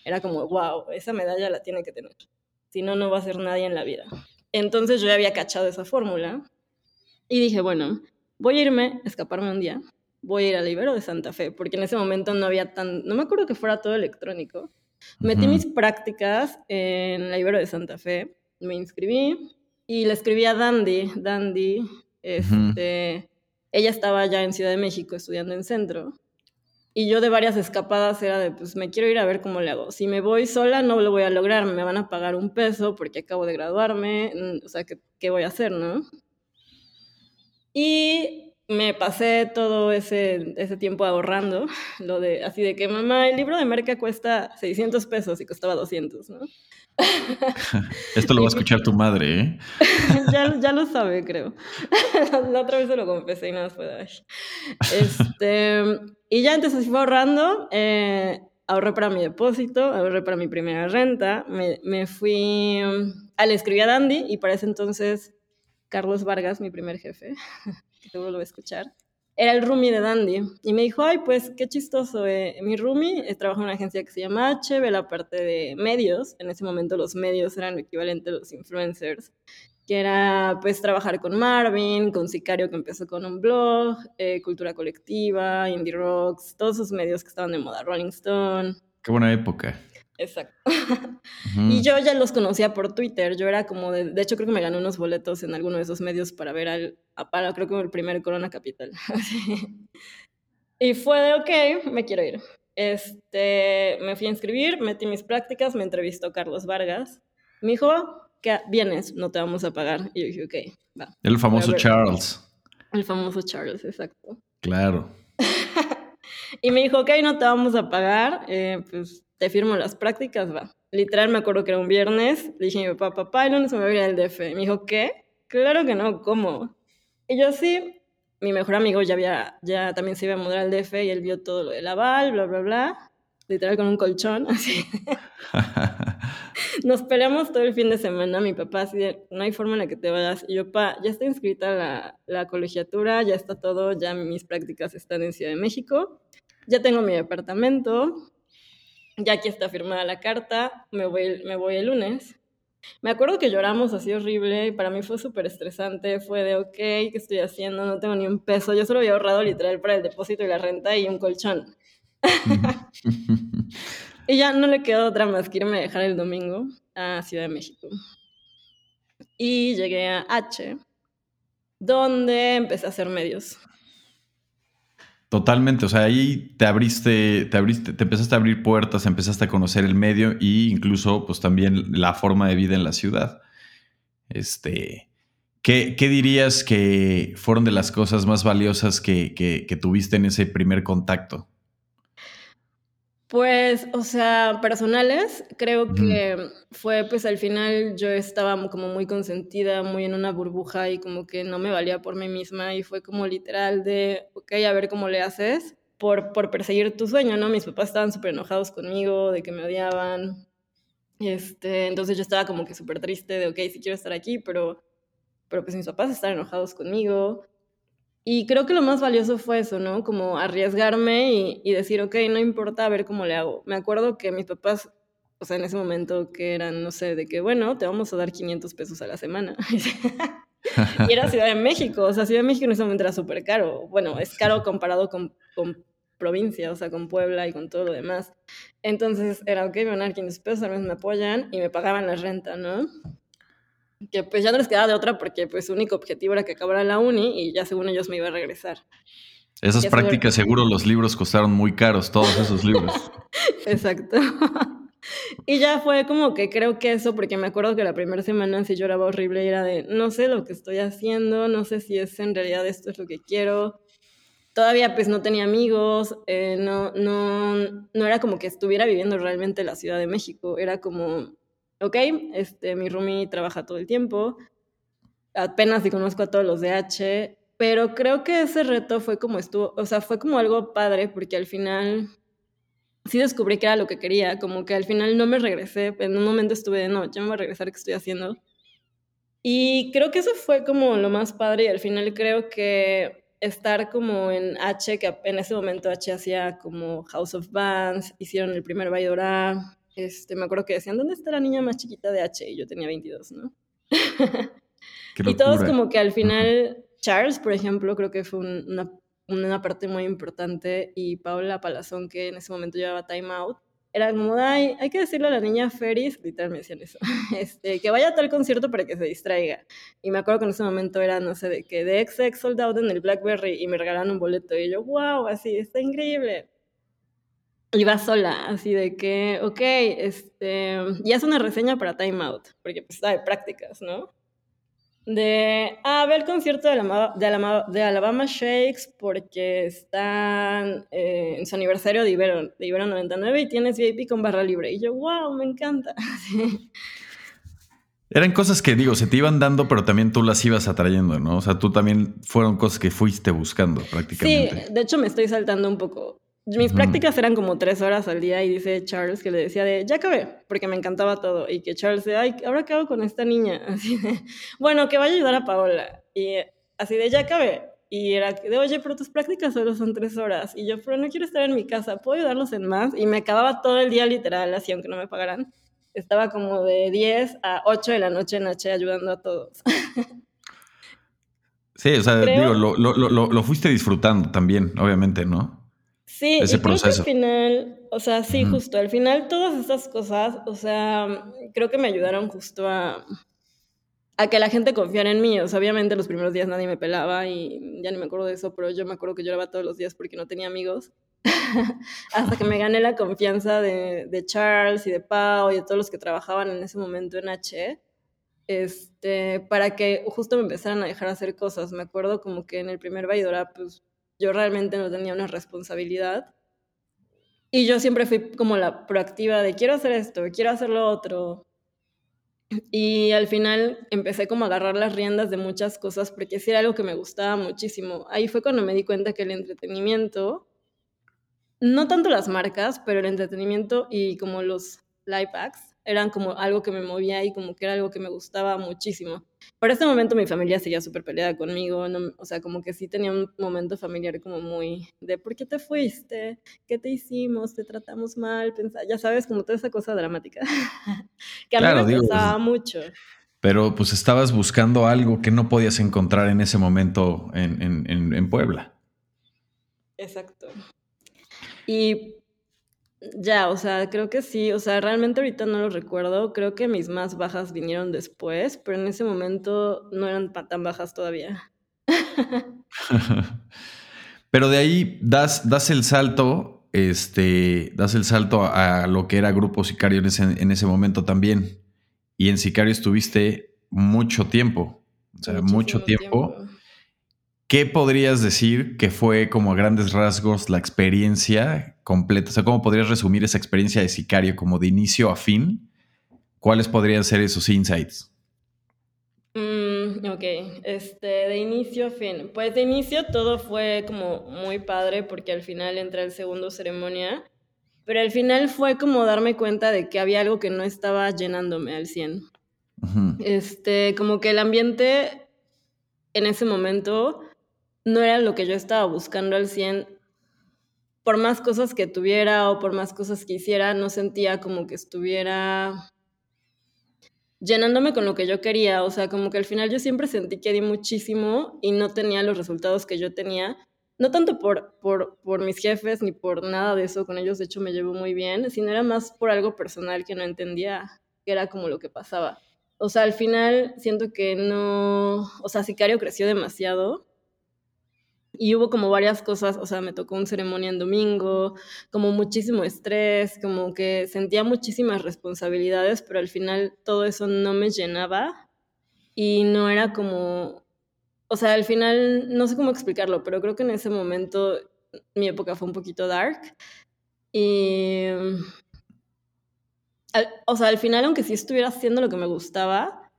Era como, wow, esa medalla la tiene que tener. Si no, no va a ser nadie en la vida. Entonces yo ya había cachado esa fórmula y dije, bueno, voy a irme, escaparme un día voy a ir al Ibero de Santa Fe, porque en ese momento no había tan, no me acuerdo que fuera todo electrónico. Metí mis prácticas en la Ibero de Santa Fe, me inscribí y le escribí a Dandy, Dandy, este, ella estaba ya en Ciudad de México estudiando en centro. Y yo de varias escapadas era de, pues me quiero ir a ver cómo le hago. Si me voy sola no lo voy a lograr, me van a pagar un peso porque acabo de graduarme, mm, o sea, ¿qué, qué voy a hacer, no? Y me pasé todo ese, ese tiempo ahorrando, lo de, así de que, mamá, el libro de Merca cuesta 600 pesos y costaba 200, ¿no? Esto lo va a escuchar tu madre, ¿eh? ya, ya, lo sabe, creo. La otra vez se lo confesé y nada fue Este, y ya entonces fui ahorrando, eh, ahorré para mi depósito, ahorré para mi primera renta, me, me fui, ah, le a Dandy y para ese entonces Carlos Vargas, mi primer jefe, que te vuelvo a escuchar, era el roomie de Dandy. Y me dijo, ay, pues qué chistoso. Eh. Mi roomie eh, trabaja en una agencia que se llama H, ve la parte de medios. En ese momento los medios eran lo equivalente a los influencers. Que era pues trabajar con Marvin, con Sicario que empezó con un blog, eh, Cultura Colectiva, Indie Rocks, todos esos medios que estaban de moda, Rolling Stone. Qué buena época. Exacto. Y yo ya los conocía por Twitter. Yo era como de. De hecho, creo que me gané unos boletos en alguno de esos medios para ver al. Para, creo que el primer Corona Capital. y fue de, ok, me quiero ir. Este, me fui a inscribir, metí mis prácticas, me entrevistó Carlos Vargas. Me dijo, que vienes, no te vamos a pagar. Y yo dije, ok, va. El famoso Charles. El famoso Charles, exacto. Claro. y me dijo, ok, no te vamos a pagar. Eh, pues te firmo las prácticas, va. Literal, me acuerdo que era un viernes, le dije a mi papá, papá, el lunes me voy a ir al DF. me dijo, ¿qué? Claro que no, ¿cómo? Y yo sí, mi mejor amigo ya había, ya también se iba a mudar al DF y él vio todo lo del aval, bla, bla, bla. Literal con un colchón, así. Nos peleamos todo el fin de semana, mi papá así no hay forma en la que te vayas. Y yo, pa, ya está inscrita la, la colegiatura, ya está todo, ya mis prácticas están en Ciudad de México, ya tengo mi departamento, ya aquí está firmada la carta, me voy, me voy el lunes. Me acuerdo que lloramos así horrible y para mí fue súper estresante, fue de, ok, ¿qué estoy haciendo? No tengo ni un peso, yo solo había ahorrado literal para el depósito y la renta y un colchón. y ya no le quedó otra más que irme a dejar el domingo a Ciudad de México. Y llegué a H, donde empecé a hacer medios. Totalmente, o sea, ahí te abriste, te abriste, te empezaste a abrir puertas, empezaste a conocer el medio e incluso, pues también la forma de vida en la ciudad. Este, ¿qué, qué dirías que fueron de las cosas más valiosas que, que tuviste en ese primer contacto? Pues, o sea, personales, creo que fue, pues al final yo estaba como muy consentida, muy en una burbuja y como que no me valía por mí misma y fue como literal de, ok, a ver cómo le haces por, por perseguir tu sueño, ¿no? Mis papás estaban súper enojados conmigo, de que me odiaban. Este, entonces yo estaba como que súper triste de, ok, sí quiero estar aquí, pero, pero pues mis papás están enojados conmigo. Y creo que lo más valioso fue eso, ¿no? Como arriesgarme y, y, decir, ok, no importa, a ver cómo le hago. Me acuerdo que mis papás, o sea, en ese momento que eran, no sé, de que, bueno, te vamos a dar 500 pesos a la semana. y era Ciudad de México, o sea, Ciudad de México en ese momento era súper caro. Bueno, es caro comparado con, con provincia, o sea, con Puebla y con todo lo demás. Entonces era, ok, me van a dar 500 pesos, al menos me apoyan y me pagaban la renta, ¿no? Que pues ya no les quedaba de otra porque pues su único objetivo era que acabara la uni y ya según ellos me iba a regresar. Esas prácticas seguro los libros costaron muy caros, todos esos libros. Exacto. y ya fue como que creo que eso, porque me acuerdo que la primera semana sí lloraba horrible y era de, no sé lo que estoy haciendo, no sé si es en realidad esto es lo que quiero. Todavía pues no tenía amigos, eh, no, no, no era como que estuviera viviendo realmente la Ciudad de México, era como ok, este, mi roomie trabaja todo el tiempo, apenas si conozco a todos los de H, pero creo que ese reto fue como estuvo, o sea, fue como algo padre porque al final sí descubrí que era lo que quería, como que al final no me regresé, en un momento estuve de, no, ya me voy a regresar, ¿qué estoy haciendo? Y creo que eso fue como lo más padre y al final creo que estar como en H, que en ese momento H hacía como House of Bands, hicieron el primer Baidora, este, me acuerdo que decían, ¿dónde está la niña más chiquita de H? Y yo tenía 22, ¿no? y todos como que al final, Charles, por ejemplo, creo que fue una una parte muy importante y Paula Palazón, que en ese momento llevaba Time Out, era como, ay, hay que decirle a la niña Feris, literal me decían eso, este, que vaya a tal concierto para que se distraiga. Y me acuerdo que en ese momento era, no sé, de que de XX sold out en el Blackberry y me regalaron un boleto y yo, wow, así, está increíble. Iba sola, así de que, ok, este, y hace una reseña para Time Out, porque pues está de prácticas, ¿no? de, ah, ver el concierto de, la, de, de, Alabama Shakes porque están eh, en su aniversario de Ibero, de Ibero 99 y tienes VIP con barra libre. Y yo, wow, me encanta. Eran cosas que, digo, se te iban dando, pero también tú las ibas atrayendo, ¿no? O sea, tú también fueron cosas que fuiste buscando prácticamente. Sí, de hecho me estoy saltando un poco. Mis prácticas eran como tres horas al día y dice Charles que le decía de, ya acabé, porque me encantaba todo. Y que Charles de, ay, ¿ahora qué hago con esta niña? Así de, bueno, que vaya a ayudar a Paola. Y así de, ya acabé. Y era de, oye, pero tus prácticas solo son tres horas. Y yo, pero no quiero estar en mi casa, ¿puedo ayudarlos en más? Y me acababa todo el día literal, así, aunque no me pagaran. Estaba como de 10 a 8 de la noche en H ayudando a todos. Sí, o sea, digo, lo, lo, lo, lo fuiste disfrutando también, obviamente, ¿no? Sí, ese proceso. al final, o sea, sí, justo, al final todas estas cosas, o sea, creo que me ayudaron justo a, a que la gente confiara en mí. O sea, obviamente los primeros días nadie me pelaba y ya ni me acuerdo de eso, pero yo me acuerdo que lloraba todos los días porque no tenía amigos. Hasta que me gané la confianza de, de, Charles y de Pau y de todos los que trabajaban en ese momento en H. Este, para que justo me empezaran a dejar hacer cosas. Me acuerdo como que en el primer Vaidora, pues yo realmente no tenía una responsabilidad. Y yo siempre fui como la proactiva de quiero hacer esto, quiero hacer lo otro. Y al final empecé como a agarrar las riendas de muchas cosas porque sí era algo que me gustaba muchísimo. Ahí fue cuando me di cuenta que el entretenimiento, no tanto las marcas, pero el entretenimiento y como los live acts, eran como algo que me movía y como que era algo que me gustaba muchísimo. Por este momento mi familia seguía súper peleada conmigo, o sea, como que sí tenía un momento familiar como muy de ¿por qué te fuiste? ¿Qué te hicimos? ¿Te tratamos mal? ya sabes, como toda esa cosa dramática que a mí me gustaba mucho. Pero pues estabas buscando algo que no podías encontrar en ese momento en, en, en Puebla. Exacto. Y ya, o sea, creo que sí, o sea, realmente ahorita no lo recuerdo, creo que mis más bajas vinieron después, pero en ese momento no eran tan bajas todavía. pero de ahí das, das el salto, este, das el salto a, lo que era Grupo Sicario en ese, en ese, momento también. Y en Sicario estuviste mucho tiempo, o sea, mucho tiempo. ¿Qué podrías decir que fue como a grandes rasgos la experiencia completa? O sea, ¿cómo podrías resumir esa experiencia de sicario como de inicio a fin? ¿Cuáles podrían ser esos insights? Mm, ok, este, de inicio a fin. Pues de inicio todo fue como muy padre porque al final entra el segundo ceremonia, pero al final fue como darme cuenta de que había algo que no estaba llenándome al 100. Este, como que el ambiente en ese momento no era lo que yo estaba buscando al 100. Por más cosas que tuviera o por más cosas que hiciera, no sentía como que estuviera llenándome con lo que yo quería. O sea, como que al final yo siempre sentí que di muchísimo y no tenía los resultados que yo tenía. No tanto por, por, por mis jefes ni por nada de eso, con ellos de hecho me llevo muy bien, sino era más por algo personal que no entendía que era como lo que pasaba. O sea, al final siento que no, o sea, Sicario creció demasiado y hubo como varias cosas, o sea, me tocó un ceremonia en domingo, como muchísimo estrés, como que sentía muchísimas responsabilidades, pero al final todo eso no me llenaba y no era como, o sea, al final no sé cómo explicarlo, pero creo que en ese momento mi época fue un poquito dark y, o sea, al final aunque sí estuviera haciendo lo que me gustaba,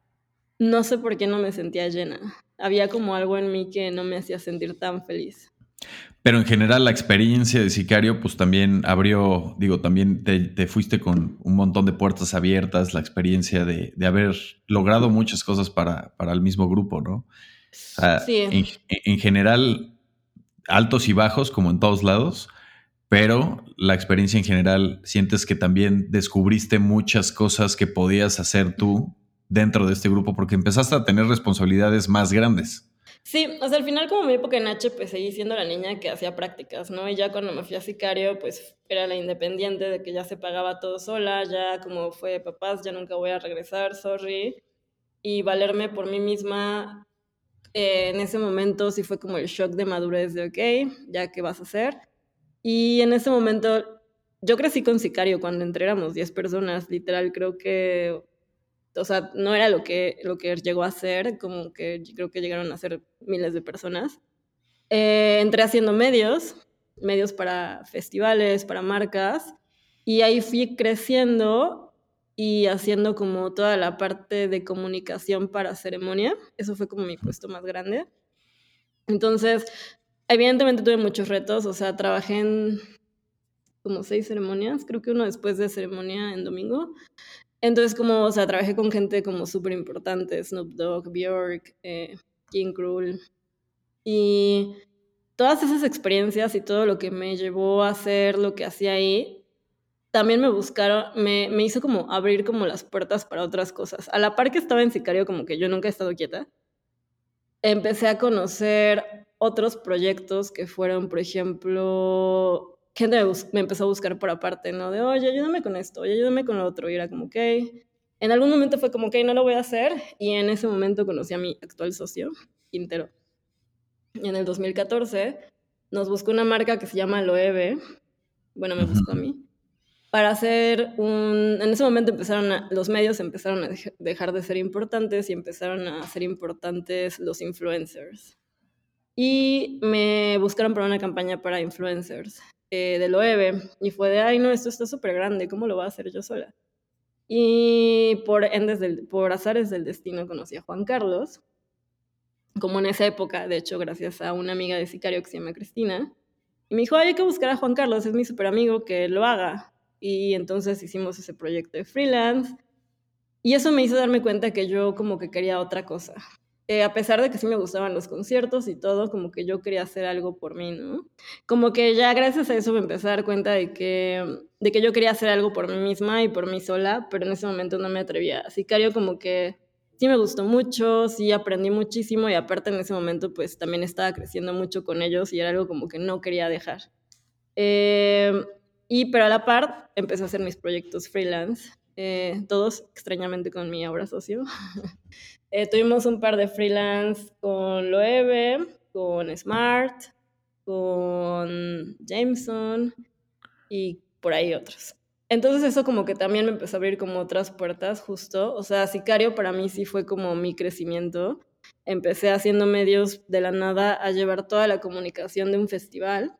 no sé por qué no me sentía llena había como algo en mí que no me hacía sentir tan feliz. Pero en general la experiencia de Sicario pues también abrió, digo, también te, fuiste con un montón de puertas abiertas, la experiencia de, haber logrado muchas cosas para, para, el mismo grupo, ¿no? sí. En, en, general, altos y bajos como en todos lados, pero la experiencia en general sientes que también descubriste muchas cosas que podías hacer tú dentro de este grupo porque empezaste a tener responsabilidades más grandes. Sí, o sea, al final como mi época en H, pues seguí siendo la niña que hacía prácticas, ¿no? Y ya cuando me fui a Sicario, pues era la independiente de que ya se pagaba todo sola, ya como fue papás, ya nunca voy a regresar, sorry. Y valerme por mí misma, eh, en ese momento sí fue como el shock de madurez de, ok, ya qué vas a hacer. Y en ese momento, yo crecí con Sicario cuando entré, éramos 10 personas, literal, creo que o sea, no era lo que, lo que llegó a ser, como que creo que llegaron a ser miles de personas. Eh, entré haciendo medios, medios para festivales, para marcas, y ahí fui creciendo y haciendo como toda la parte de comunicación para ceremonia. Eso fue como mi puesto más grande. Entonces, evidentemente tuve muchos retos, o sea, trabajé en como seis ceremonias, creo que uno después de ceremonia en domingo. Entonces, como, o sea, trabajé con gente como súper importante, Snoop Dogg, Bjork, eh, King Krul. Y todas esas experiencias y todo lo que me llevó a hacer lo que hacía ahí, también me buscaron, me, me hizo como abrir como las puertas para otras cosas. A la par que estaba en Sicario, como que yo nunca he estado quieta, empecé a conocer otros proyectos que fueron, por ejemplo, gente me, empezó a buscar por aparte, ¿no? De, oye, ayúdame con esto, oye, ayúdame con lo otro. Y era como, ok. En algún momento fue como, ok, no lo voy a hacer. Y en ese momento conocí a mi actual socio, Quintero. Y en el 2014 nos buscó una marca que se llama Loewe. Bueno, me buscó a mí. Para hacer un... En ese momento empezaron a, los medios empezaron a dejar de ser importantes y empezaron a ser importantes los influencers. Y me buscaron para una campaña para influencers eh, de Loewe y fue de, ay no, esto está súper grande, ¿cómo lo voy a hacer yo sola? Y por, endes del, por azares del destino conocí a Juan Carlos, como en esa época, de hecho, gracias a una amiga de Sicario que se llama Cristina, y me dijo, hay que buscar a Juan Carlos, es mi súper amigo, que lo haga. Y entonces hicimos ese proyecto de freelance. Y eso me hizo darme cuenta que yo como que quería otra cosa. Eh, a pesar de que sí me gustaban los conciertos y todo, como que yo quería hacer algo por mí, ¿no? Como que ya gracias a eso me empecé a dar cuenta de que, de que yo quería hacer algo por mí misma y por mí sola, pero en ese momento no me atrevía. Sicario como que sí me gustó mucho, sí aprendí muchísimo y aparte en ese momento pues también estaba creciendo mucho con ellos y era algo como que no quería dejar. Eh, y pero a la par empecé a hacer mis proyectos freelance, eh, todos extrañamente con mi ahora socio. Eh, tuvimos un par de freelance con Loewe, con Smart, con Jameson y por ahí otros. Entonces eso como que también me empezó a abrir como otras puertas justo. O sea, Sicario para mí sí fue como mi crecimiento. Empecé haciendo medios de la nada a llevar toda la comunicación de un festival.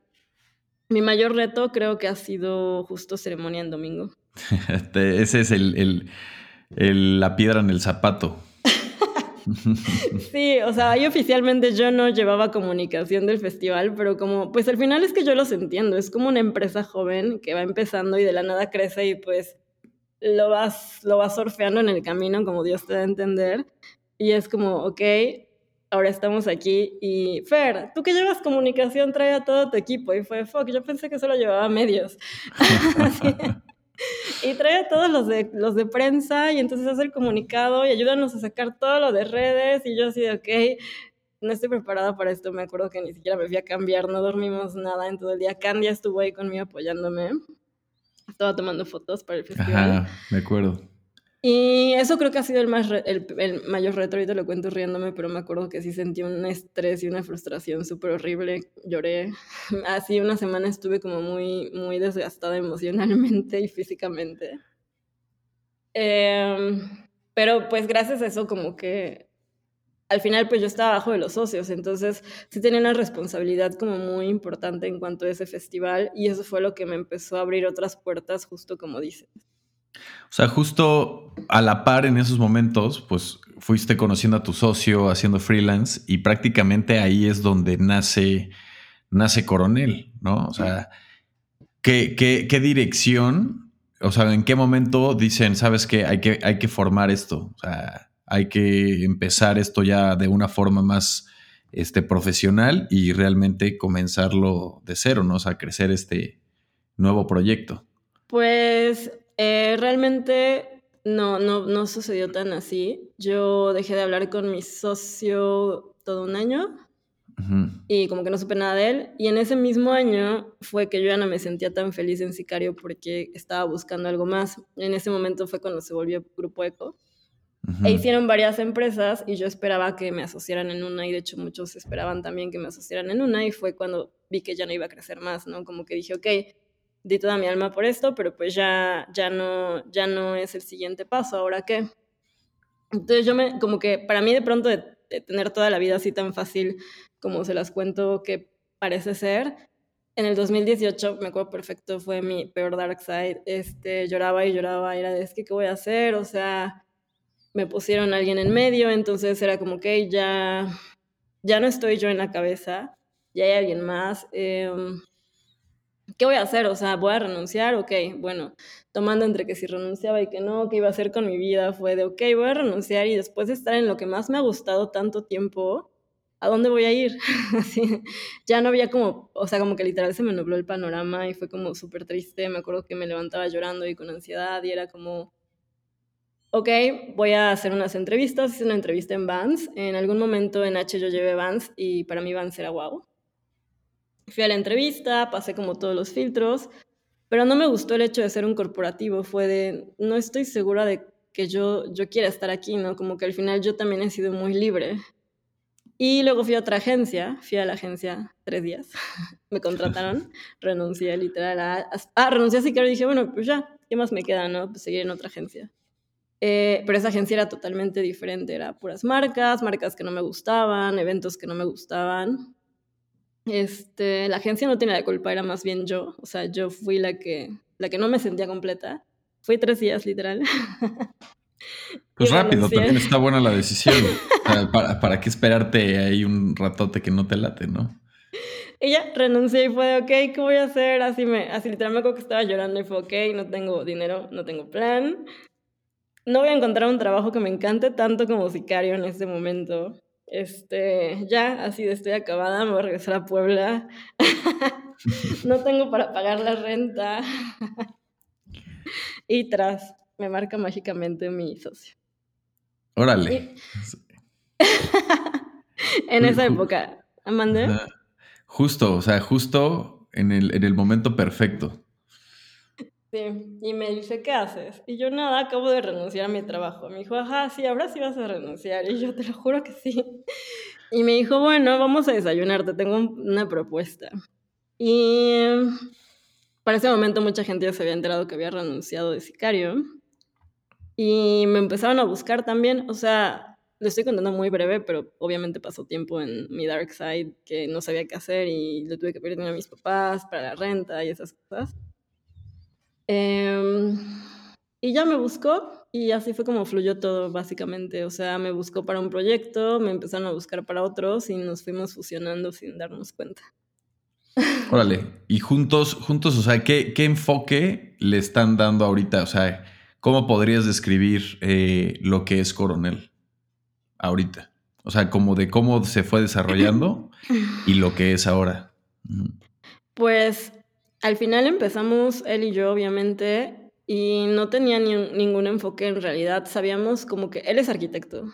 Mi mayor reto creo que ha sido justo ceremonia en domingo. Ese es el, la piedra en el zapato. Sí, o sea, ahí oficialmente yo no llevaba comunicación del festival, pero como, pues al final es que yo los entiendo, es como una empresa joven que va empezando y de la nada crece y pues lo vas, lo vas surfeando en el camino como Dios te da a entender. Y es como, ok, ahora estamos aquí y Fer, tú que llevas comunicación, trae a todo tu equipo. Y fue, fuck, yo pensé que solo llevaba medios. y trae a todos los de, los de prensa y entonces hace el comunicado y ayúdanos a sacar todo lo de redes y yo así de, ok, no estoy preparada para esto, me acuerdo que ni siquiera me fui a cambiar, no dormimos nada en todo el día, Candia estuvo ahí conmigo apoyándome, estaba tomando fotos para el festival. Ajá, me acuerdo. Y eso creo que ha sido el, más el, el, mayor reto, ahorita lo cuento riéndome, pero me acuerdo que sí sentí un estrés y una frustración súper horrible, lloré, así una semana estuve como muy, muy desgastada emocionalmente y físicamente. Em, pero pues gracias a eso como que al final pues yo estaba abajo de los socios, entonces sí tenía una responsabilidad como muy importante en cuanto a ese festival y eso fue lo que me empezó a abrir otras puertas justo como dices. O sea, justo a la par en esos momentos, pues fuiste conociendo a tu socio, haciendo freelance, y prácticamente ahí es donde nace, nace Coronel, ¿no? O sea, ¿qué, qué, dirección? O sea, ¿en qué momento dicen, sabes que hay que, hay que formar esto? O sea, hay que empezar esto ya de una forma más este, profesional y realmente comenzarlo de cero, ¿no? O sea, crecer este nuevo proyecto. Pues eh, realmente no, no, no sucedió tan así. Yo dejé de hablar con mi socio todo un año y como que no supe nada de él. Y en ese mismo año fue que yo ya no me sentía tan feliz en Sicario porque estaba buscando algo más. En ese momento fue cuando se volvió Grupo Eco. E hicieron varias empresas y yo esperaba que me asociaran en una y de hecho muchos esperaban también que me asociaran en una y fue cuando vi que ya no iba a crecer más, ¿no? Como que dije, ok, di toda mi alma por esto, pero pues ya, ya, no, ya no es el siguiente paso, ¿ahora qué? Entonces yo me, como que para mí de pronto de tener toda la vida así tan fácil como se las cuento que parece ser. En el 2018, me acuerdo perfecto, fue mi peor dark side. Este, lloraba y lloraba, era de, es que, ¿qué voy a hacer? O sea, me pusieron a alguien en medio, entonces era como que ya, ya no estoy yo en la cabeza, ya hay alguien más. Em, ¿Qué voy a hacer? O sea, ¿voy a renunciar? Ok, bueno, tomando entre que si renunciaba y que no, ¿qué iba a hacer con mi vida? Fue de, ok, voy a renunciar y después de estar en lo que más me ha gustado tanto tiempo, ¿a dónde voy a ir? Así, ya no había como, o sea, como que literal se me nubló el panorama y fue como súper triste. Me acuerdo que me levantaba llorando y con ansiedad y era como, ok, voy a hacer unas entrevistas. Hice una entrevista en Vans. En algún momento en H yo llevé Vans y para mí Vans era wow. Fui a la entrevista, pasé como todos los filtros, pero no me gustó el hecho de ser un corporativo. Fue de, no estoy segura de que yo, yo quiera estar aquí, ¿no? Como que al final yo también he sido muy libre. Y luego fui a otra agencia, fui a la agencia tres días, me contrataron, renuncié literal a... Ah, renuncié así que dije, bueno, pues ya, ¿qué más me queda, no? Pues seguir en otra agencia. Eh, pero esa agencia era totalmente diferente, era puras marcas, marcas que no me gustaban, eventos que no me gustaban. Este, la agencia no tiene la culpa, era más bien yo, o sea, yo fui la que, la que no me sentía completa. Fui tres días, literal. Pues rápido, también está buena la decisión. ¿Para, ¿Para qué esperarte ahí un ratote que no te late, no? Ella renunció y fue de, ok, ¿qué voy a hacer? Así, me, así literalmente me acuerdo que estaba llorando y fue, ok, no tengo dinero, no tengo plan. No voy a encontrar un trabajo que me encante tanto como sicario en este momento. Este, ya, así de estoy acabada, me voy a regresar a Puebla. no tengo para pagar la renta. y tras, me marca mágicamente mi socio. Órale. en esa época. ¿Amande? Justo, o sea, justo en el, en el momento perfecto. Sí, y me dice, ¿qué haces? Y yo, nada, acabo de renunciar a mi trabajo. Me dijo, ajá, sí, ahora sí vas a renunciar. Y yo, te lo juro que sí. Y me dijo, bueno, vamos a desayunar, te tengo una propuesta. Y para ese momento mucha gente ya se había enterado que había renunciado de sicario. Y me empezaron a buscar también, o sea, lo estoy contando muy breve, pero obviamente pasó tiempo en mi dark side que no sabía qué hacer y le tuve que pedir a mis papás para la renta y esas cosas. Em, y ya me buscó y así fue como fluyó todo básicamente. O sea, me buscó para un proyecto, me empezaron a buscar para otros y nos fuimos fusionando sin darnos cuenta. Órale, y juntos, juntos, o sea, ¿qué, qué enfoque le están dando ahorita? O sea, ¿Cómo podrías describir eh, lo que es Coronel ahorita? O sea, como de cómo se fue desarrollando y lo que es ahora. Pues al final empezamos él y yo, obviamente, y no tenía ni ningún enfoque en realidad. Sabíamos como que él es arquitecto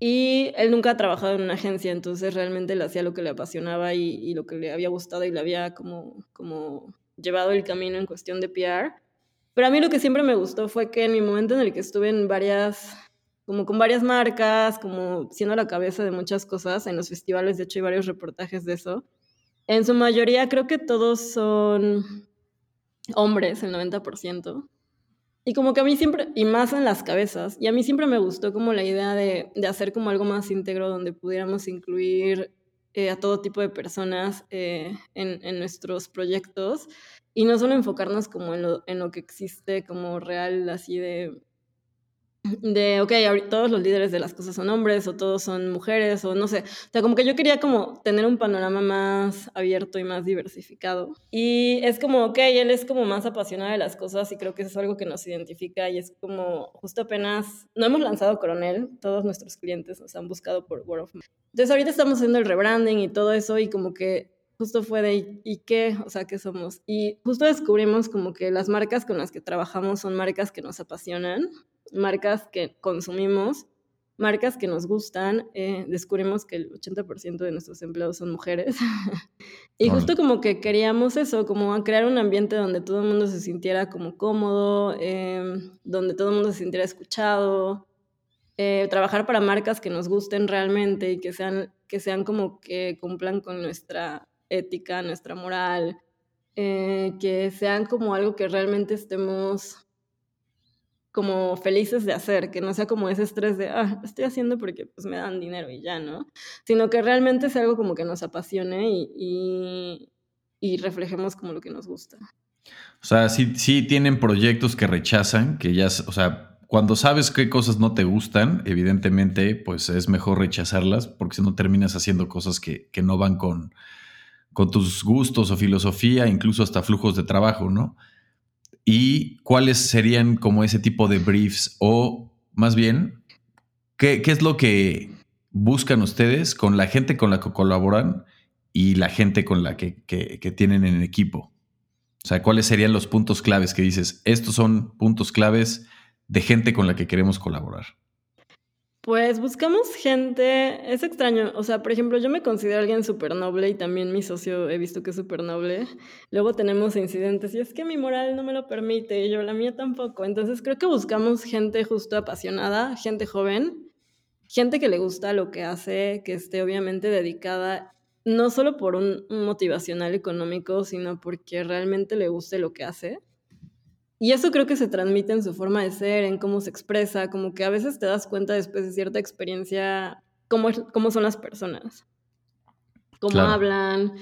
y él nunca ha trabajado en una agencia, entonces realmente le hacía lo que le apasionaba y, lo que le había gustado y le había como, como llevado el camino en cuestión de PR. Pero a mí lo que siempre me gustó fue que en mi momento en el que estuve en varias, como con varias marcas, como siendo la cabeza de muchas cosas en los festivales, de hecho hay varios reportajes de eso, en su mayoría creo que todos son hombres, el 90%. Y como que a mí siempre, y más en las cabezas, y a mí siempre me gustó como la idea de, de hacer como algo más íntegro donde pudiéramos incluir eh, a todo tipo de personas eh, en, en, nuestros proyectos y no solo enfocarnos como en lo, en lo que existe como real, así de, de, ok, todos los líderes de las cosas son hombres o todos son mujeres o no sé. O sea, como que yo quería como tener un panorama más abierto y más diversificado. Y es como, ok, él es como más apasionado de las cosas y creo que eso es algo que nos identifica y es como justo apenas, no hemos lanzado Coronel, todos nuestros clientes nos han buscado por Word of Mouth. Entonces ahorita estamos haciendo el rebranding y todo eso y como que justo fue de, ¿y qué? O sea, ¿qué somos? Y justo descubrimos como que las marcas con las que trabajamos son marcas que nos apasionan, marcas que consumimos, marcas que nos gustan, eh, descubrimos que el 80% de nuestros empleados son mujeres. y justo como que queríamos eso, como crear un ambiente donde todo el mundo se sintiera como cómodo, em, donde todo el mundo se sintiera escuchado, eh, trabajar para marcas que nos gusten realmente y que sean, que sean como que cumplan con nuestra ética, nuestra moral, eh, que sean como algo que realmente estemos como felices de hacer, que no sea como ese estrés de, ah, estoy haciendo porque pues me dan dinero y ya, ¿no? Sino que realmente sea algo como que nos apasione y, y, reflejemos como lo que nos gusta. O sea, sí, sí tienen proyectos que rechazan, que ya, o sea, cuando sabes qué cosas no te gustan, evidentemente, pues es mejor rechazarlas, porque si no terminas haciendo cosas que, que no van con, con tus gustos o filosofía, incluso hasta flujos de trabajo, ¿no? Y cuáles serían como ese tipo de briefs o más bien, ¿qué, es lo que buscan ustedes con la gente con la que colaboran y la gente con la que, que tienen en equipo? O sea, ¿cuáles serían los puntos claves que dices? Estos son puntos claves de gente con la que queremos colaborar. Pues buscamos gente, es extraño, o sea, por ejemplo, yo me considero alguien súper noble y también mi socio he visto que es súper noble. Luego tenemos incidentes y es que mi moral no me lo permite y yo la mía tampoco. Entonces creo que buscamos gente justo apasionada, gente joven, gente que le gusta lo que hace, que esté obviamente dedicada no solo por un motivacional económico, sino porque realmente le guste lo que hace. Y eso creo que se transmite en su forma de ser, en cómo se expresa, como que a veces te das cuenta después de cierta experiencia cómo, cómo son las personas, cómo hablan.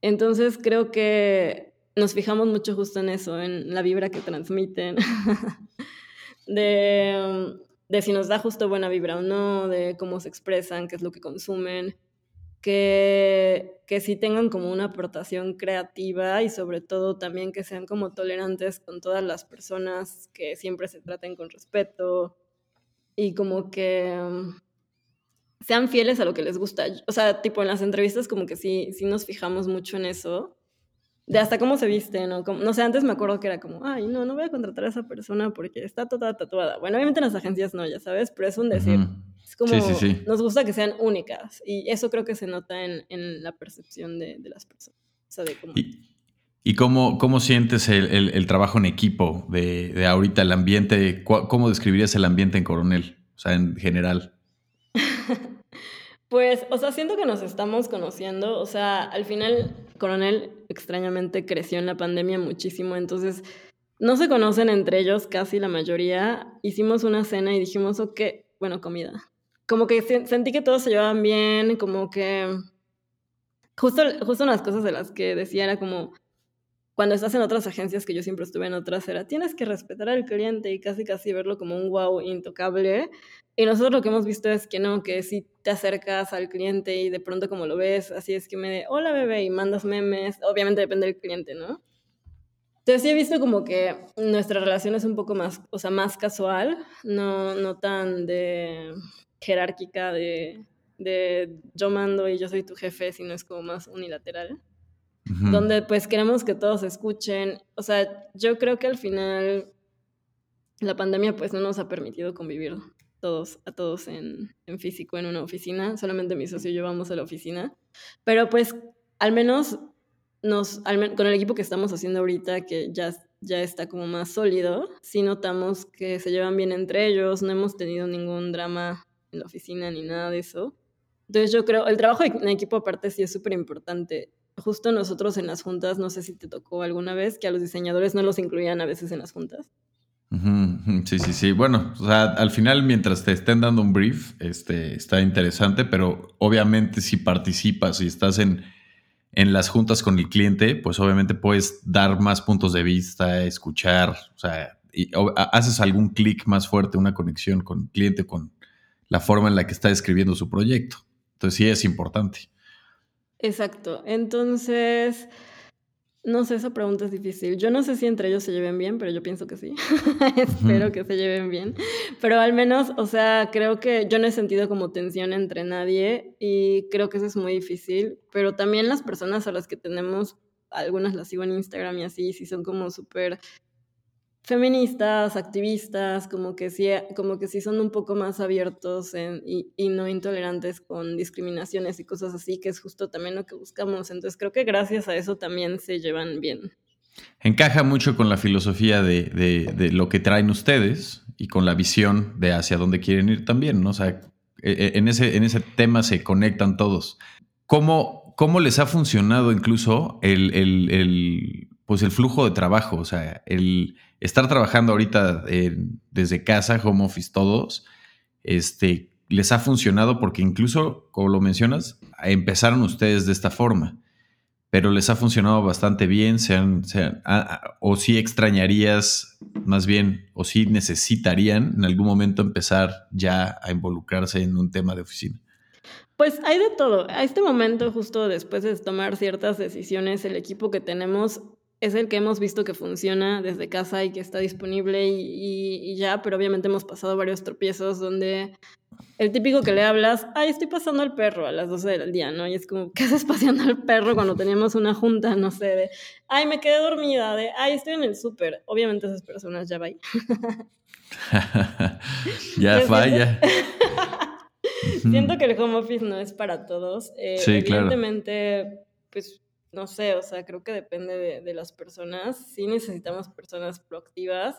Entonces creo que nos fijamos mucho justo en eso, en la vibra que transmiten, de, de si nos da justo buena vibra o no, de cómo se expresan, qué es lo que consumen que, que sí tengan como una aportación creativa y sobre todo también que sean como tolerantes con todas las personas, que siempre se traten con respeto y como que mm, sean fieles a lo que les gusta. O sea, tipo en las entrevistas como que sí, sí nos fijamos mucho en eso, de hasta cómo se visten, ¿no? Como, no sé, antes me acuerdo que era como, ay, no, no voy a contratar a esa persona porque está toda tatuada. Bueno, obviamente en las agencias no, ya sabes, pero es un decir. Es como, nos gusta que sean únicas y eso creo que se nota en, en la percepción de, de, las personas. O sea, de cómo... ¿Y, y cómo, cómo, sientes el, el, el, trabajo en equipo de, de ahorita, el ambiente? ¿Cómo describirías el ambiente en Coronel? O sea, en general. pues, o sea, siento que nos estamos conociendo. O sea, al final, Coronel extrañamente creció en la pandemia muchísimo, entonces no se conocen entre ellos casi la mayoría. Hicimos una cena y dijimos, ok, bueno, comida como que sentí que todos se llevaban bien, como que justo, justo unas cosas de las que decía era como, cuando estás en otras agencias, que yo siempre estuve en otras, era tienes que respetar al cliente y casi casi verlo como un wow intocable. Y nosotros lo que hemos visto es que no, que si te acercas al cliente y de pronto como lo ves, así es que me de, hola bebé, y mandas memes, obviamente depende del cliente, ¿no? Entonces sí he visto como que nuestra relación es un poco más, o sea, más casual, no, no tan de jerárquica de, de yo mando y yo soy tu jefe, sino es como más unilateral. Donde pues queremos que todos escuchen. O sea, yo creo que al final la pandemia pues no nos ha permitido convivir todos, a todos en, en físico en una oficina. Solamente mi socio y yo vamos a la oficina. Pero pues al menos nos, con el equipo que estamos haciendo ahorita, que ya, ya está como más sólido, sí notamos que se llevan bien entre ellos, no hemos tenido ningún drama en la oficina ni nada de eso. Entonces yo creo, el trabajo en equipo aparte sí es súper importante. Justo nosotros en las juntas, no sé si te tocó alguna vez, que a los diseñadores no los incluían a veces en las juntas. Sí, sí, sí. Bueno, o sea, al final mientras te estén dando un brief, este, está interesante, pero obviamente si participas y estás en, en las juntas con el cliente, pues obviamente puedes dar más puntos de vista, escuchar, o sea, y, haces algún clic más fuerte, una conexión con el cliente, con, la forma en la que está describiendo su proyecto. Entonces sí es importante. Exacto. Entonces, no sé, esa pregunta es difícil. Yo no sé si entre ellos se lleven bien, pero yo pienso que sí. Espero que se lleven bien. Pero al menos, o sea, creo que yo no he sentido como tensión entre nadie y creo que eso es muy difícil. Pero también las personas a las que tenemos, algunas las sigo en Instagram y así, sí son como súper feministas, activistas, como que sí, como que sí son un poco más abiertos y, no intolerantes con discriminaciones y cosas así, que es justo también lo que buscamos. Entonces creo que gracias a eso también se llevan bien. Encaja mucho con la filosofía de, de, lo que traen ustedes y con la visión de hacia dónde quieren ir también, ¿no? O sea, e, e, en ese, en ese tema se conectan todos. ¿Cómo, cómo les ha funcionado incluso el, el, pues el flujo de trabajo? O sea, el estar trabajando ahorita desde casa, home office, todos, este, les ha funcionado porque incluso, como lo mencionas, empezaron ustedes de esta forma, pero les ha funcionado bastante bien, sean, sean, o si extrañarías, más bien, o si necesitarían en algún momento empezar ya a involucrarse en un tema de oficina. Pues hay de todo. A este momento, justo después de tomar ciertas decisiones, el equipo que tenemos es el que hemos visto que funciona desde casa y que está disponible y, ya, pero obviamente hemos pasado varios tropiezos donde el típico que le hablas, ay, estoy pasando al perro a las 12 del día, ¿no? Y es como, ¿qué haces paseando al perro cuando teníamos una junta, no sé, de, ay, me quedé dormida, de, ay, estoy en el súper. Obviamente esas personas ya van. ya falla. Siento que el home office no es para todos. Eh, sí, evidentemente, pues no sé, o sea, creo que depende de, las personas. Sí necesitamos personas proactivas.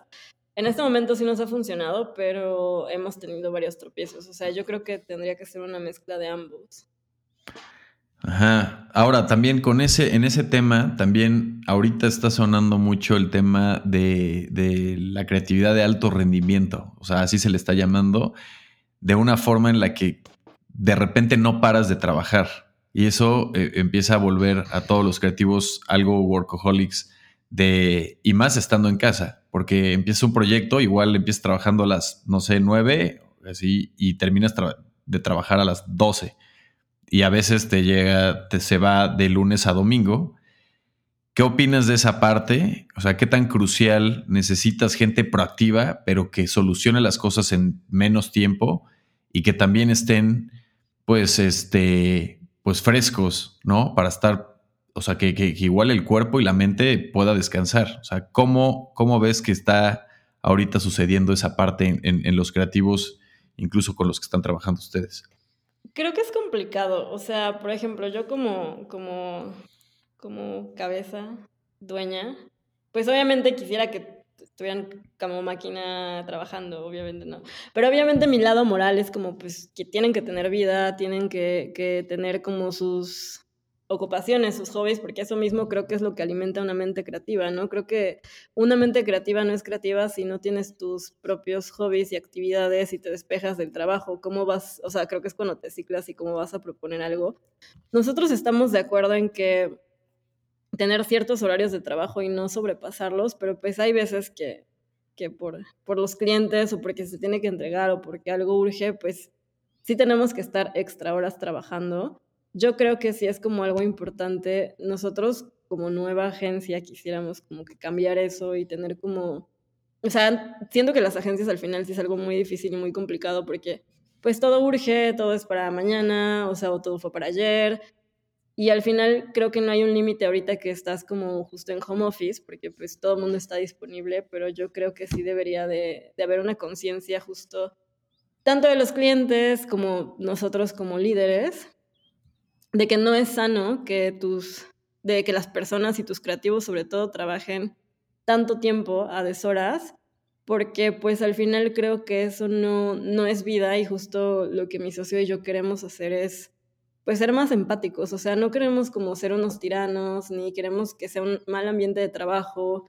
En este momento sí nos ha funcionado, pero hemos tenido varios tropiezos. O sea, yo creo que tendría que ser una mezcla de ambos. Ajá. Ahora, también con ese, en ese tema, también ahorita está sonando mucho el tema de, de la creatividad de alto rendimiento. O sea, así se le está llamando, de una forma en la que de repente no paras de trabajar. Y eso eh, empieza a volver a todos los creativos algo workaholics de, y más estando en casa, porque empieza un proyecto, igual empiezas trabajando a las, no sé, nueve, así, y terminas de trabajar a las doce. Y a veces te llega, te se va de lunes a domingo. ¿Qué opinas de esa parte? O sea, ¿qué tan crucial necesitas gente proactiva, pero que solucione las cosas en menos tiempo y que también estén, pues, este, pues frescos, ¿no? Para estar, o sea, que, igual el cuerpo y la mente pueda descansar. O sea, ¿cómo, cómo ves que está ahorita sucediendo esa parte en, los creativos, incluso con los que están trabajando ustedes? Creo que es complicado. O sea, por ejemplo, yo como, como, como cabeza dueña, pues obviamente quisiera que estuvieran como máquina trabajando, obviamente no. Pero obviamente mi lado moral es como pues que tienen que tener vida, tienen que, que tener como sus ocupaciones, sus hobbies, porque eso mismo creo que es lo que alimenta una mente creativa, ¿no? Creo que una mente creativa no es creativa si no tienes tus propios hobbies y actividades y te despejas del trabajo. ¿Cómo vas? O sea, creo que es cuando te ciclas y cómo vas a proponer algo. Nosotros estamos de acuerdo en que tener ciertos horarios de trabajo y no sobrepasarlos, pero pues hay veces que, que por, por los clientes o porque se tiene que entregar o porque algo urge, pues sí tenemos que estar extra horas trabajando. Yo creo que sí es como algo importante. Nosotros como nueva agencia quisiéramos como que cambiar eso y tener como, o sea, siento que las agencias al final sí es algo muy difícil y muy complicado porque pues todo urge, todo es para mañana, o sea, o todo fue para ayer, y al final creo que no hay un límite ahorita que estás como justo en home office, porque pues todo el mundo está disponible, pero yo creo que sí debería de, de haber una conciencia justo, tanto de los clientes como nosotros como líderes, de que no es sano que tus, de que las personas y tus creativos sobre todo trabajen tanto tiempo a deshoras, porque pues al final creo que eso no, no es vida y justo lo que mi socio y yo queremos hacer es pues ser más empáticos, o sea, no queremos como ser unos tiranos, ni queremos que sea un mal ambiente de trabajo,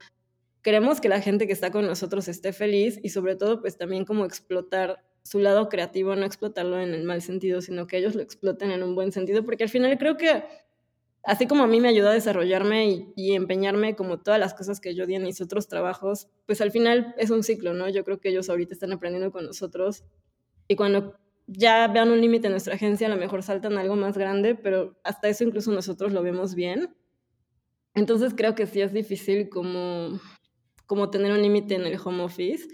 queremos que la gente que está con nosotros esté feliz y sobre todo pues también como explotar su lado creativo, no explotarlo en el mal sentido, sino que ellos lo exploten en un buen sentido, porque al final creo que así como a mí me ayudó a desarrollarme y, y, empeñarme como todas las cosas que yo di en mis otros trabajos, pues al final es un ciclo, ¿no? Yo creo que ellos ahorita están aprendiendo con nosotros y cuando ya vean un límite en nuestra agencia, a lo mejor saltan algo más grande, pero hasta eso incluso nosotros lo vemos bien. Entonces creo que sí es difícil como, como tener un límite en el home office,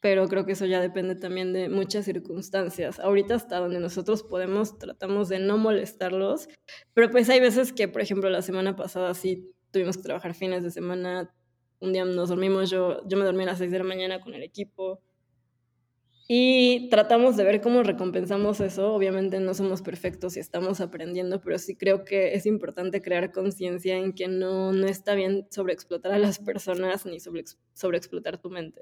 pero creo que eso ya depende también de muchas circunstancias. Ahorita hasta donde nosotros podemos tratamos de no molestarlos, pero pues hay veces que, por ejemplo, la semana pasada sí tuvimos que trabajar fines de semana un día nos dormimos, yo, yo me dormí a las 6 de la mañana con el equipo. Y tratamos de ver cómo recompensamos eso. Obviamente no somos perfectos y estamos aprendiendo, pero sí creo que es importante crear conciencia en que no, no está bien sobreexplotar a las personas ni sobre, sobreexplotar tu mente.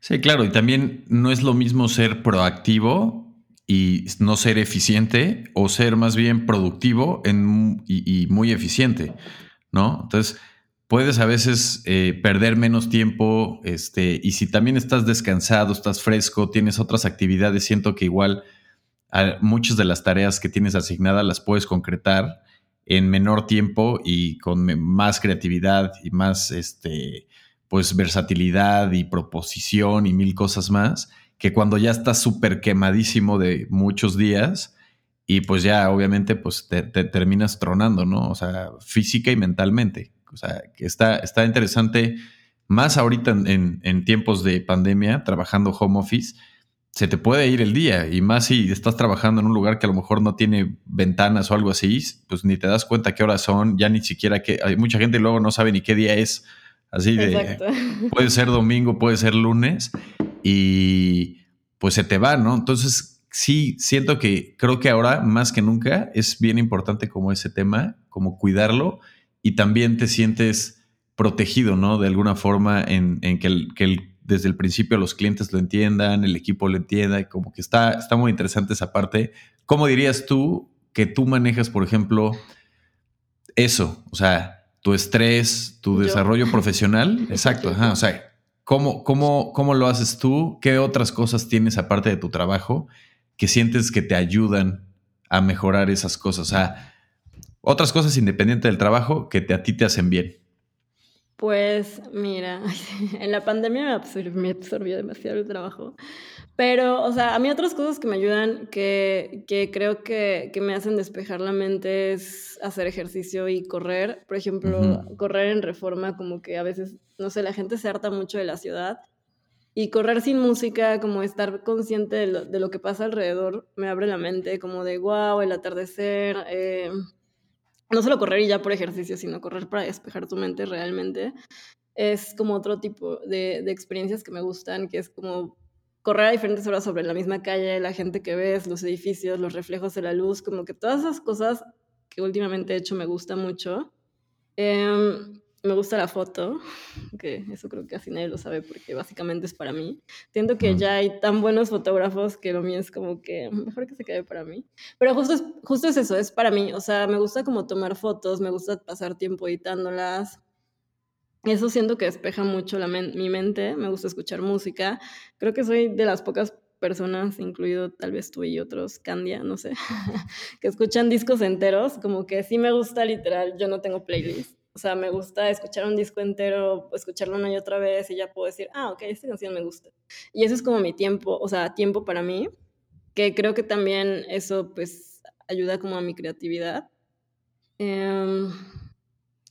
Sí, claro, y también no es lo mismo ser proactivo y no ser eficiente o ser más bien productivo en, y, y muy eficiente, ¿no? Entonces, puedes a veces eh, perder menos tiempo, este, y si también estás descansado, estás fresco, tienes otras actividades, siento que igual muchas de las tareas que tienes asignadas las puedes concretar en menor tiempo y con más creatividad y más este, pues versatilidad y proposición y mil cosas más, que cuando ya estás súper quemadísimo de muchos días y pues ya obviamente pues te, te terminas tronando, ¿no? O sea, física y mentalmente. O sea, que está, está interesante, más ahorita en, tiempos de pandemia, trabajando home office, se te puede ir el día y más si estás trabajando en un lugar que a lo mejor no tiene ventanas o algo así, pues ni te das cuenta qué horas son, ya ni siquiera que hay mucha gente luego no sabe ni qué día es, así de puede ser domingo, puede ser lunes y pues se te va, ¿no? Entonces sí siento que creo que ahora más que nunca es bien importante como ese tema, como cuidarlo y también te sientes protegido, ¿no? De alguna forma en, que, que desde el principio los clientes lo entiendan, el equipo lo entienda, y como que está, está muy interesante esa parte. ¿Cómo dirías tú que tú manejas, por ejemplo, eso? O sea, tu estrés, tu desarrollo profesional. Exacto, o sea, ¿cómo, cómo, ¿cómo lo haces tú? ¿Qué otras cosas tienes aparte de tu trabajo que sientes que te ayudan a mejorar esas cosas? O sea, otras cosas independientes del trabajo que te, a ti te hacen bien. Pues mira, en la pandemia me absorbió, demasiado el trabajo. Pero, o sea, a mí otras cosas que me ayudan, que, que creo que, que, me hacen despejar la mente es hacer ejercicio y correr. Por ejemplo, correr en reforma, como que a veces, no sé, la gente se harta mucho de la ciudad. Y correr sin música, como estar consciente de lo, de lo que pasa alrededor, me abre la mente, como de, wow, el atardecer. Eh, no solo correr y ya por ejercicio, sino correr para despejar tu mente realmente, es como otro tipo de, experiencias que me gustan, que es como correr a diferentes horas sobre la misma calle, la gente que ves, los edificios, los reflejos de la luz, como que todas esas cosas que últimamente he hecho me gusta mucho. Eh, me gusta la foto, que eso creo que casi nadie lo sabe porque básicamente es para mí. Siento que ya hay tan buenos fotógrafos que lo mío es como que mejor que se quede para mí. Pero justo es, justo es eso, es para mí. O sea, me gusta como tomar fotos, me gusta pasar tiempo editándolas. Eso siento que despeja mucho la mi mente, me gusta escuchar música. Creo que soy de las pocas personas, incluido tal vez tú y otros, Candia, no sé, que escuchan discos enteros, como que sí me gusta literal, yo no tengo playlist o sea, me gusta escuchar un disco entero, escucharlo una y otra vez y ya puedo decir, ah, ok, esta canción me gusta. Y eso es como mi tiempo, o sea, tiempo para mí, que creo que también eso pues ayuda como a mi creatividad. Em,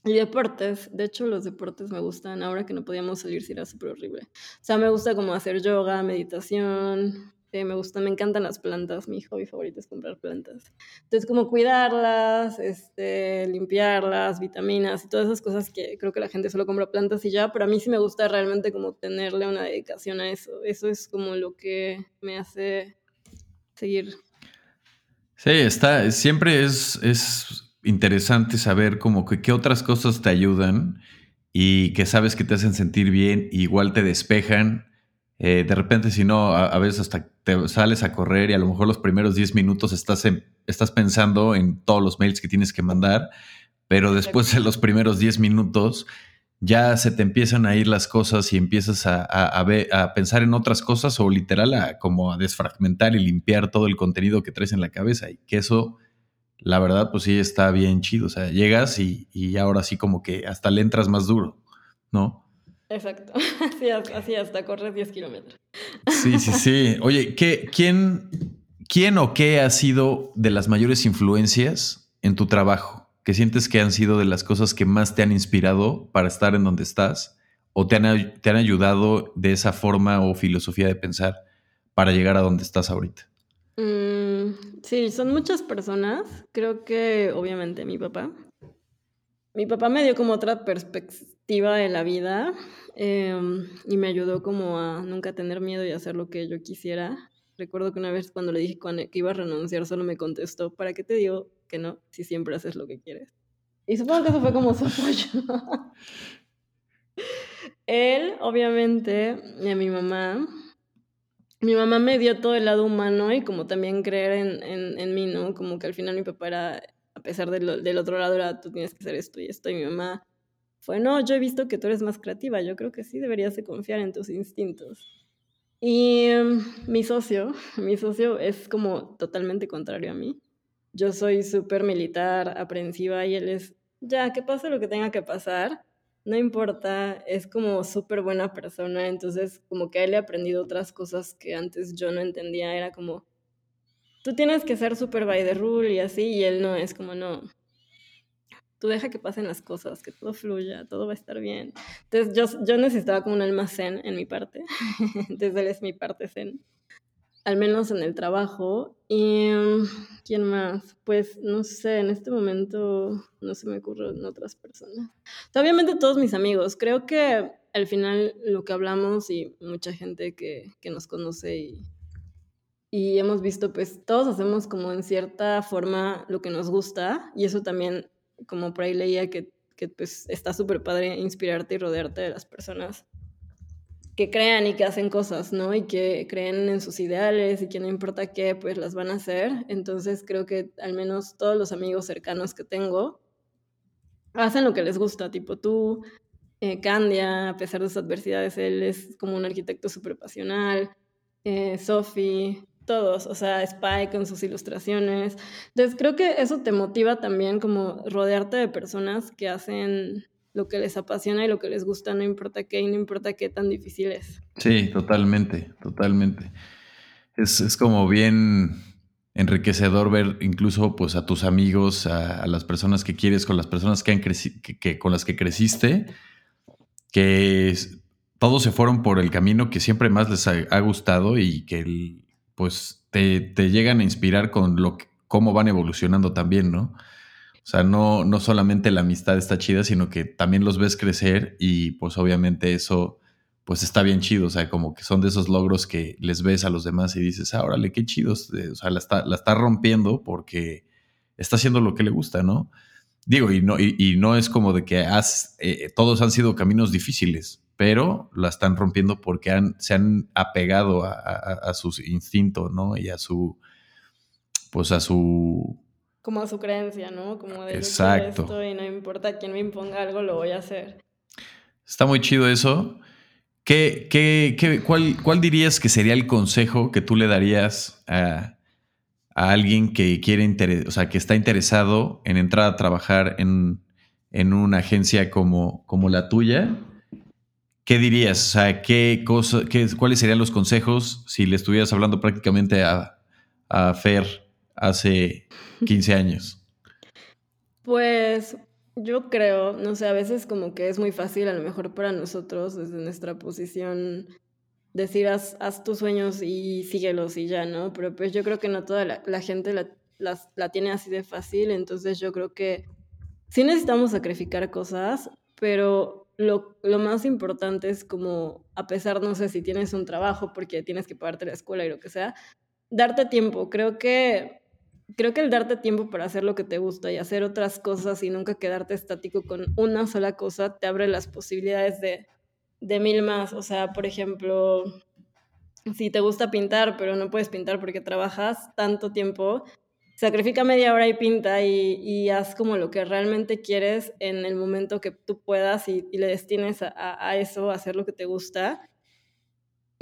y deportes, de hecho los deportes me gustan, ahora que no podíamos salir si era súper horrible. O sea, me gusta como hacer yoga, meditación, me gustan, me encantan las plantas, mi hobby favorito es comprar plantas. Entonces, como cuidarlas, este, limpiarlas, vitaminas y todas esas cosas que creo que la gente solo compra plantas y ya, pero a mí sí me gusta realmente como tenerle una dedicación a eso. Eso es como lo que me hace seguir. Sí, está, siempre es, es interesante saber como que qué otras cosas te ayudan y que sabes que te hacen sentir bien, igual te despejan eh, de repente, si no, a, veces hasta te sales a correr y a lo mejor los primeros 10 minutos estás, estás pensando en todos los mails que tienes que mandar, pero después de los primeros 10 minutos ya se te empiezan a ir las cosas y empiezas a, a, pensar en otras cosas o literal a, como a desfragmentar y limpiar todo el contenido que traes en la cabeza y que eso, la verdad, pues sí está bien chido. O sea, llegas y, y ahora sí como que hasta le entras más duro, ¿no? Exacto, así, hasta corres 10 kilómetros. Sí, sí, sí. Oye, ¿qué, quién, ¿quién o qué ha sido de las mayores influencias en tu trabajo? ¿Que sientes que han sido de las cosas que más te han inspirado para estar en donde estás? ¿O te han, te han ayudado de esa forma o filosofía de pensar para llegar a donde estás ahorita? Mm, sí, son muchas personas. Creo que obviamente mi papá, mi papá me dio como otra perspectiva de la vida em, y me ayudó como a nunca tener miedo y hacer lo que yo quisiera. Recuerdo que una vez cuando le dije que iba a renunciar, solo me contestó, ¿para qué te digo que no si siempre haces lo que quieres? Y supongo que eso fue como su apoyo. Él, obviamente, y a mi mamá, mi mamá me dio todo el lado humano y como también creer en, en, en mí, ¿no? Como que al final mi papá era, a pesar de del otro lado, era tú tienes que hacer esto y esto. Y mi mamá fue, no, yo he visto que tú eres más creativa, yo creo que sí deberías de confiar en tus instintos. Y em, mi socio, mi socio es como totalmente contrario a mí. Yo soy súper militar, aprensiva y él es, ya, que pase lo que tenga que pasar no importa, es como súper buena persona, entonces como que a él he aprendido otras cosas que antes yo no entendía, era como, tú tienes que ser súper by the rule y así, y él no, es como, no, tú deja que pasen las cosas, que todo fluya, todo va a estar bien. Entonces yo, yo necesitaba como un almacén en mi parte, entonces él es mi parte zen al menos en el trabajo. ¿Y quién más? Pues no sé, en este momento no se me ocurren otras personas. Obviamente todos mis amigos. Creo que al final lo que hablamos y mucha gente que, que nos conoce y, y hemos visto, pues todos hacemos como en cierta forma lo que nos gusta y eso también, como por ahí leía que, que pues está súper padre inspirarte y rodearte de las personas que crean y que hacen cosas, ¿no? Y que creen en sus ideales y que no importa qué, pues las van a hacer. Entonces creo que al menos todos los amigos cercanos que tengo hacen lo que les gusta, tipo tú, eh, Candia, a pesar de sus adversidades, él es como un arquitecto súper pasional, eh, Sophie, todos, o sea, Spike con sus ilustraciones. Entonces creo que eso te motiva también como rodearte de personas que hacen lo que les apasiona y lo que les gusta, no importa qué y no importa qué tan difícil es. Sí, totalmente, totalmente. Es, como bien enriquecedor ver incluso pues a tus amigos, a, las personas que quieres, con las personas que han que, con las que creciste, que todos se fueron por el camino que siempre más les ha, gustado y que pues te, te, llegan a inspirar con lo cómo van evolucionando también, ¿no? O sea, no, no solamente la amistad está chida, sino que también los ves crecer y pues obviamente eso pues está bien chido, o sea, como que son de esos logros que les ves a los demás y dices, ah, órale, qué chidos, o sea, la está, la está rompiendo porque está haciendo lo que le gusta, ¿no? Digo, y no, y, no es como de que has, eh, todos han sido caminos difíciles, pero la están rompiendo porque han, se han apegado a, a, a su instinto, ¿no? Y a su, pues a su, como a su creencia, ¿no? Como de Exacto. esto y no importa quién me imponga algo, lo voy a hacer. Está muy chido eso. ¿Qué, qué, qué cuál, cuál, dirías que sería el consejo que tú le darías a, a alguien que quiere o sea, que está interesado en entrar a trabajar en, en una agencia como, como la tuya? ¿Qué dirías? O sea, ¿qué cosa, qué, ¿cuáles serían los consejos si le estuvieras hablando prácticamente a, a Fer hace 15 años? Pues yo creo, no sé, a veces como que es muy fácil, a lo mejor para nosotros, desde nuestra posición, decir haz, tus sueños y síguelos y ya, ¿no? Pero pues yo creo que no toda la, gente la, la, tiene así de fácil, entonces yo creo que sí necesitamos sacrificar cosas, pero lo, lo, más importante es como, a pesar, no sé, si tienes un trabajo porque tienes que pagarte la escuela y lo que sea, darte tiempo. Creo que creo que el darte tiempo para hacer lo que te gusta y hacer otras cosas y nunca quedarte estático con una sola cosa te abre las posibilidades de, de mil más. O sea, por ejemplo, si te gusta pintar, pero no puedes pintar porque trabajas tanto tiempo, sacrifica media hora y pinta y, haz como lo que realmente quieres en el momento que tú puedas y, le destines a, a, eso, hacer lo que te gusta.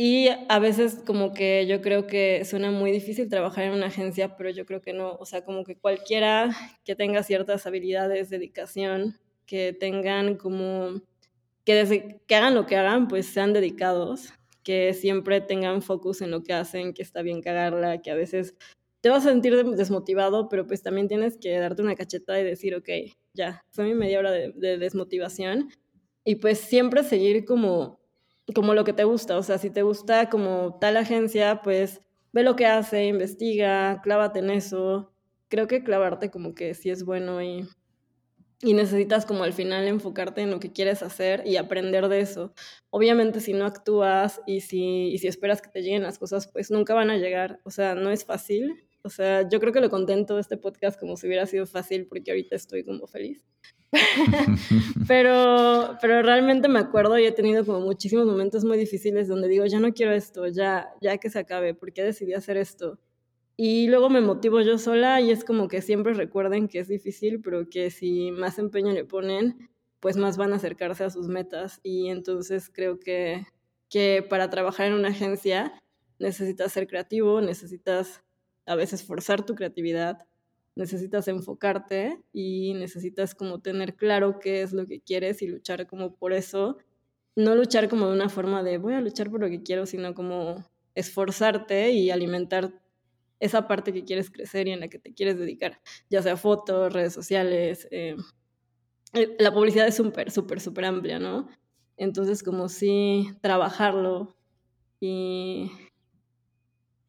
Y a veces como que yo creo que suena muy difícil trabajar en una agencia, pero yo creo que no. O sea, como que cualquiera que tenga ciertas habilidades, dedicación, que tengan como, que hagan lo que hagan, pues sean dedicados, que siempre tengan focus en lo que hacen, que está bien cagarla, que a veces te vas a sentir desmotivado, pero pues también tienes que darte una cacheta y decir, ok, ya, fue mi media hora de, de desmotivación. Y pues siempre seguir como como lo que te gusta. O sea, si te gusta como tal agencia, pues ve lo que hace, investiga, clávate en eso. Creo que clavarte como que sí es bueno y, y necesitas como al final enfocarte en lo que quieres hacer y aprender de eso. Obviamente si no actúas y si, y si esperas que te lleguen las cosas, pues nunca van a llegar. O sea, no es fácil. O sea, yo creo que lo contento de este podcast como si hubiera sido fácil porque ahorita estoy como feliz. pero, pero realmente me acuerdo y he tenido como muchísimos momentos muy difíciles donde digo, ya no quiero esto, ya, ya que se acabe, ¿por qué decidí hacer esto? Y luego me motivo yo sola y es como que siempre recuerden que es difícil, pero que si más empeño le ponen, pues más van a acercarse a sus metas. Y entonces creo que, que para trabajar en una agencia necesitas ser creativo, necesitas a veces forzar tu creatividad, necesitas enfocarte y necesitas como tener claro qué es lo que quieres y luchar como por eso. No luchar como de una forma de voy a luchar por lo que quiero, sino como esforzarte y alimentar esa parte que quieres crecer y en la que te quieres dedicar, ya sea fotos, redes sociales. Eh, eh, la publicidad es súper, súper, súper amplia, ¿no? Entonces, como si trabajarlo y,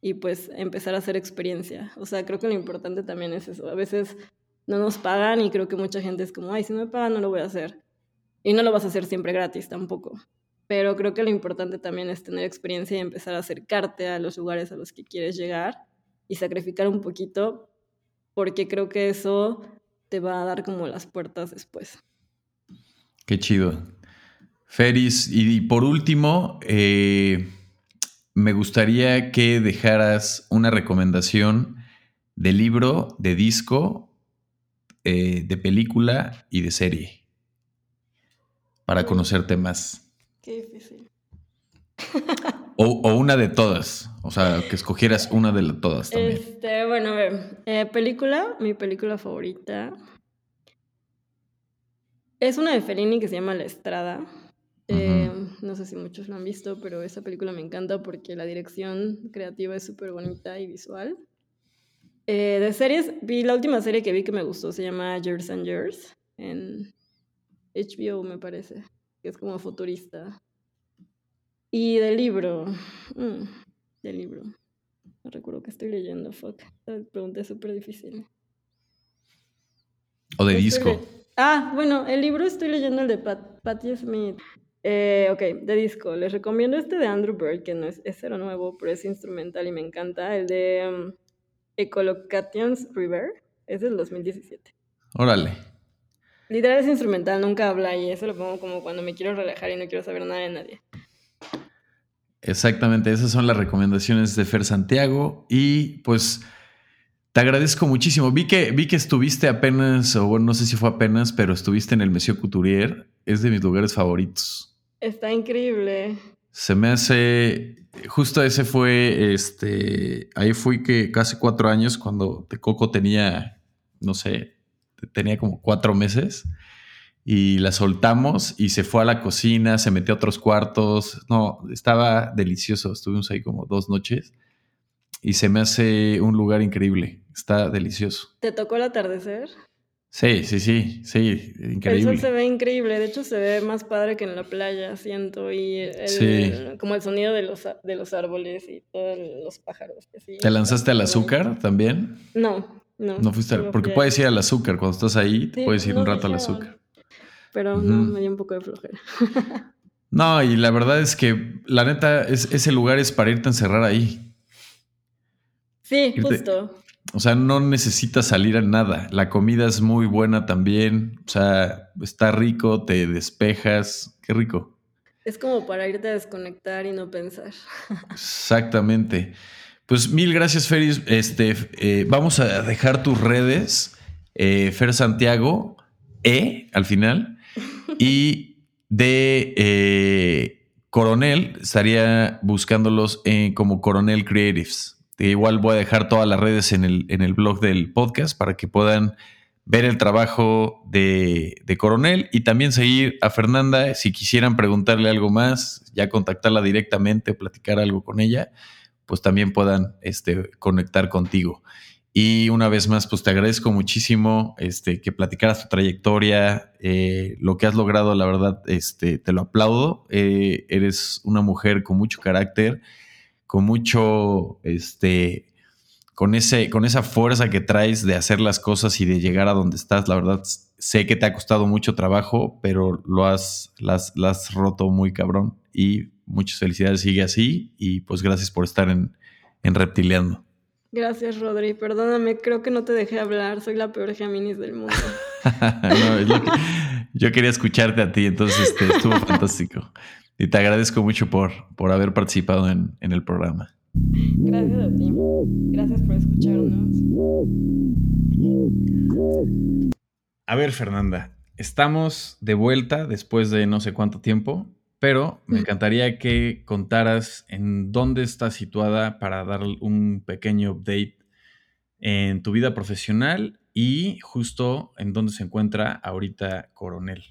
y pues empezar a hacer experiencia. O sea, creo que lo importante también es eso. A veces no nos pagan y creo que mucha gente es como, ay, si no me pagan no lo voy a hacer. Y no lo vas a hacer siempre gratis tampoco. Pero creo que lo importante también es tener experiencia y empezar a acercarte a los lugares a los que quieres llegar y sacrificar un poquito, porque creo que eso te va a dar como las puertas después. Qué chido. Feris, y por último, eh, me gustaría que dejaras una recomendación de libro, de disco, eh, de película y de serie para conocerte más. Qué difícil. O, una de todas. O sea, que escogieras una de todas también. Este, bueno, a ver. Eh, película, mi película favorita. Es una de Fellini que se llama La Estrada. Eh, no sé si muchos lo han visto, pero esa película me encanta porque la dirección creativa es súper bonita y visual. Eh, de series, vi la última serie que vi que me gustó, se llama Years and Years, en HBO me parece, que es como futurista. Y del libro. Mm, del libro. No recuerdo que estoy leyendo, fuck. La pregunta es súper difícil. O de disco. Ah, bueno, el libro estoy leyendo el de Pat Patti Smith. Eh, ok, de disco. Les recomiendo este de Andrew Bird, que no es, es cero nuevo, pero es instrumental y me encanta. El de um, Ecolocations River. Es del 2017. Órale. Literal es instrumental, nunca habla y eso lo pongo como cuando me quiero relajar y no quiero saber nada de nadie. Exactamente, esas son las recomendaciones de Fer Santiago y pues te agradezco muchísimo. Vi que, vi que estuviste apenas, o bueno, no sé si fue apenas, pero estuviste en el Monsieur Couturier. Es de mis lugares favoritos. Está increíble. Se me hace, justo ese fue, este, ahí fui que casi cuatro años cuando Coco tenía, no sé, tenía como cuatro meses y la soltamos y se fue a la cocina, se metió a otros cuartos. No, estaba delicioso. Estuvimos ahí como dos noches y se me hace un lugar increíble. Está delicioso. ¿Te tocó el atardecer? Sí, sí, sí, sí, increíble. El sol se ve increíble, de hecho se ve más padre que en la playa, siento, y como el sonido de los, de los árboles y todos los pájaros. ¿Te lanzaste al azúcar también? No, no. No fuiste, porque puedes ir al azúcar, cuando estás ahí, puedes ir un rato al azúcar pero no, me dio un poco de flojera. no, y la verdad es que la neta, es, ese lugar es para irte a encerrar ahí. Sí, justo. O sea, no necesitas salir a nada. La comida es muy buena también. O sea, está rico, te despejas. Qué rico. Es como para irte a desconectar y no pensar. Exactamente. Pues mil gracias, Feris. Este, eh, vamos a dejar tus redes. Eh, Fer Santiago, E al final. Y de eh, Coronel, estaría buscándolos como Coronel Creatives. igual voy a dejar todas las redes en el, en el blog del podcast para que puedan ver el trabajo de, Coronel y también seguir a Fernanda. Si quisieran preguntarle algo más, ya contactarla directamente, platicar algo con ella, pues también puedan este, conectar contigo. Y una vez más, pues te agradezco muchísimo este, que platicaras tu trayectoria, eh, lo que has logrado, la verdad, este, te lo aplaudo. Eh, eres una mujer con mucho carácter, con mucho, este, con, ese, con esa fuerza que traes de hacer las cosas y de llegar a donde estás. La verdad, sé que te ha costado mucho trabajo, pero lo has, las, has roto muy cabrón. Y muchas felicidades, sigue así. Y pues gracias por estar en, en Reptileando. Gracias, Rodri. Perdóname, creo que no te dejé hablar. Soy la peor Géminis del mundo. yo quería escucharte a ti, entonces este, estuvo fantástico. Y te agradezco mucho por, por haber participado en, en el programa. Gracias a ti. Gracias por escucharnos. A ver, Fernanda, estamos de vuelta después de no sé cuánto tiempo, pero me encantaría que contaras en dónde estás situada para dar un pequeño update en tu vida profesional y justo en dónde se encuentra ahorita Coronel.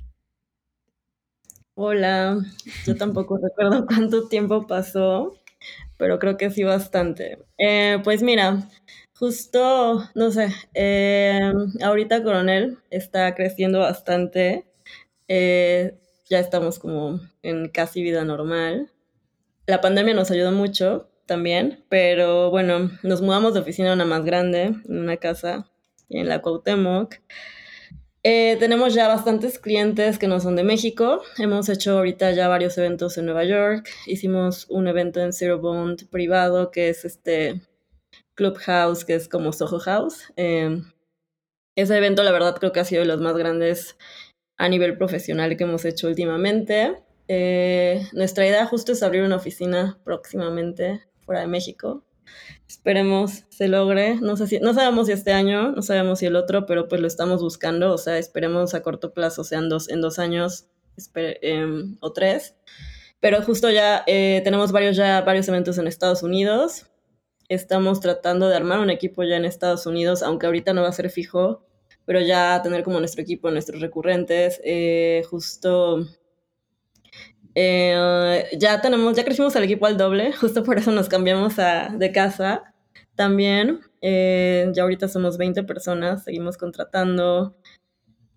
Hola, yo tampoco recuerdo cuánto tiempo pasó, pero creo que sí bastante. Eh, pues mira, justo, no sé, eh, ahorita Coronel está creciendo bastante. Eh, ya estamos como en casi vida normal. La pandemia nos ayudó mucho también, pero bueno, nos mudamos de oficina a una más grande, en una casa en la Cuauhtémoc. Eh, tenemos ya bastantes clientes que no son de México. Hemos hecho ahorita ya varios eventos en Nueva York. Hicimos un evento en Zero Bond privado, que es este Clubhouse, que es como Soho House. Em, ese evento, la verdad, creo que ha sido de los más grandes a nivel profesional que hemos hecho últimamente. Eh, nuestra idea justo es abrir una oficina próximamente fuera de México. Esperemos se logre. No sé si, no sabemos si este año, no sabemos si el otro, pero pues lo estamos buscando. O sea, esperemos a corto plazo, sean dos, en dos años em, o tres. Pero justo ya eh, tenemos varios, ya varios eventos en Estados Unidos. Estamos tratando de armar un equipo ya en Estados Unidos, aunque ahorita no va a ser fijo, pero ya tener como nuestro equipo, nuestros recurrentes. Eh, justo eh, ya tenemos, ya crecimos el equipo al doble, justo por eso nos cambiamos de casa también. Eh, ya ahorita somos 20 personas, seguimos contratando.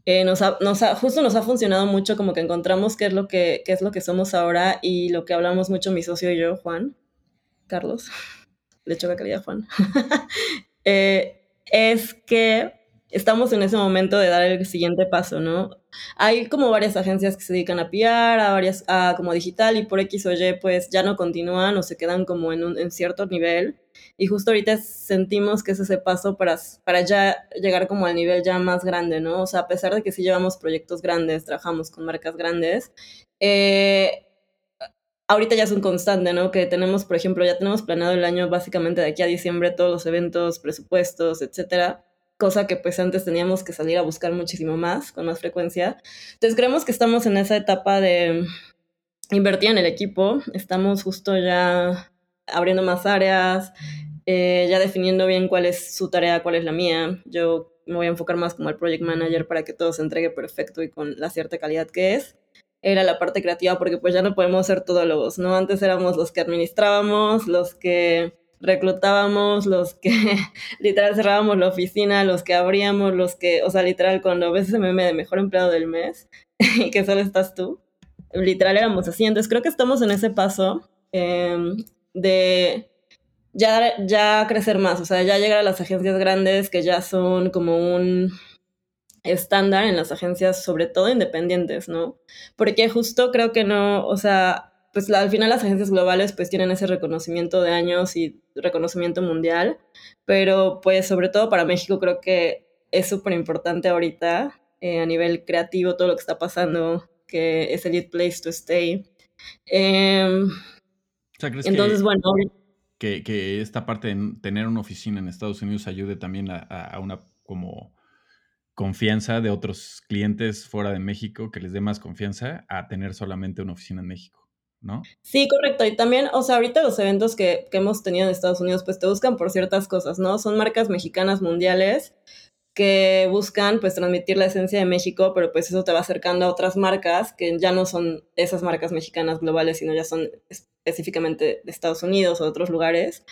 Eh, nos, justo nos ha funcionado mucho como que encontramos qué es, lo que, qué es lo que somos ahora y lo que hablamos mucho mi socio y yo, Juan, Carlos, le choca calidad Juan, es que estamos en ese momento de dar el siguiente paso, ¿no? Hay como varias agencias que se dedican a PR, a varias, a como digital y por X o Y pues ya no continúan o se quedan como en un en cierto nivel. Y justo ahorita sentimos que es ese paso para, para ya llegar como al nivel ya más grande, ¿no? O sea, a pesar de que sí llevamos proyectos grandes, trabajamos con marcas grandes, eh, ahorita ya es un constante, ¿no? Que tenemos, por ejemplo, ya tenemos planeado el año básicamente de aquí a diciembre todos los eventos, presupuestos, etcétera cosa que pues antes teníamos que salir a buscar muchísimo más, con más frecuencia. Entonces creemos que estamos en esa etapa de invertir en el equipo, estamos justo ya abriendo más áreas, eh, ya definiendo bien cuál es su tarea, cuál es la mía. Yo me voy a enfocar más como el project manager para que todo se entregue perfecto y con la cierta calidad que es. Era la parte creativa porque pues ya no podemos ser todólogos, ¿no? Antes éramos los que administrábamos, los que reclutábamos, los que literal cerrábamos la oficina, los que abríamos, los que, o sea, literal, cuando ves ese meme de mejor empleado del mes y que solo estás tú, literal éramos así. Entonces creo que estamos en ese paso em, de ya, ya crecer más, o sea, ya llegar a las agencias grandes que ya son como un estándar en las agencias, sobre todo independientes, ¿no? Porque justo creo que no, o sea, pues al final las agencias globales pues tienen ese reconocimiento de años y reconocimiento mundial, pero pues sobre todo para México creo que es súper importante ahorita eh, a nivel creativo todo lo que está pasando, que es el lead place to stay. Em, entonces, que, bueno. Que, que, esta parte de tener una oficina en Estados Unidos ayude también a, a una como confianza de otros clientes fuera de México, que les dé más confianza a tener solamente una oficina en México. ¿No? Sí, correcto. Y también, o sea, ahorita los eventos que, que, hemos tenido en Estados Unidos, pues te buscan por ciertas cosas, ¿no? Son marcas mexicanas mundiales que buscan, pues, transmitir la esencia de México, pero pues eso te va acercando a otras marcas que ya no son esas marcas mexicanas globales, sino ya son específicamente de Estados Unidos o de otros lugares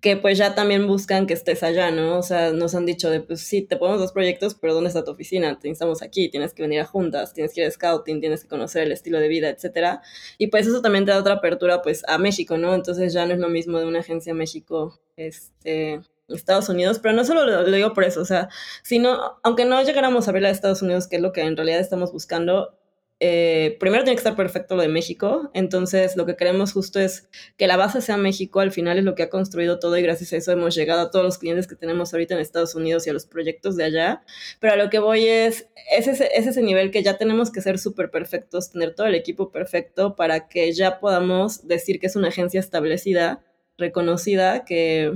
que pues ya también buscan que estés allá, ¿no? O sea, nos han dicho de, pues sí, te ponemos dos proyectos, pero ¿dónde está tu oficina? Te estamos aquí, tienes que venir a juntas, tienes que ir a scouting, tienes que conocer el estilo de vida, etcétera. Y pues eso también te da otra apertura, pues, a México, ¿no? Entonces ya no es lo mismo de una agencia México, este, Estados Unidos, pero no solo lo, digo por eso, o sea, sino, aunque no llegáramos a ver a Estados Unidos, que es lo que en realidad estamos buscando, eh, primero tiene que estar perfecto lo de México, entonces lo que queremos justo es que la base sea México, al final es lo que ha construido todo y gracias a eso hemos llegado a todos los clientes que tenemos ahorita en Estados Unidos y a los proyectos de allá, pero a lo que voy es, es ese, es ese nivel que ya tenemos que ser súper perfectos, tener todo el equipo perfecto para que ya podamos decir que es una agencia establecida, reconocida, que,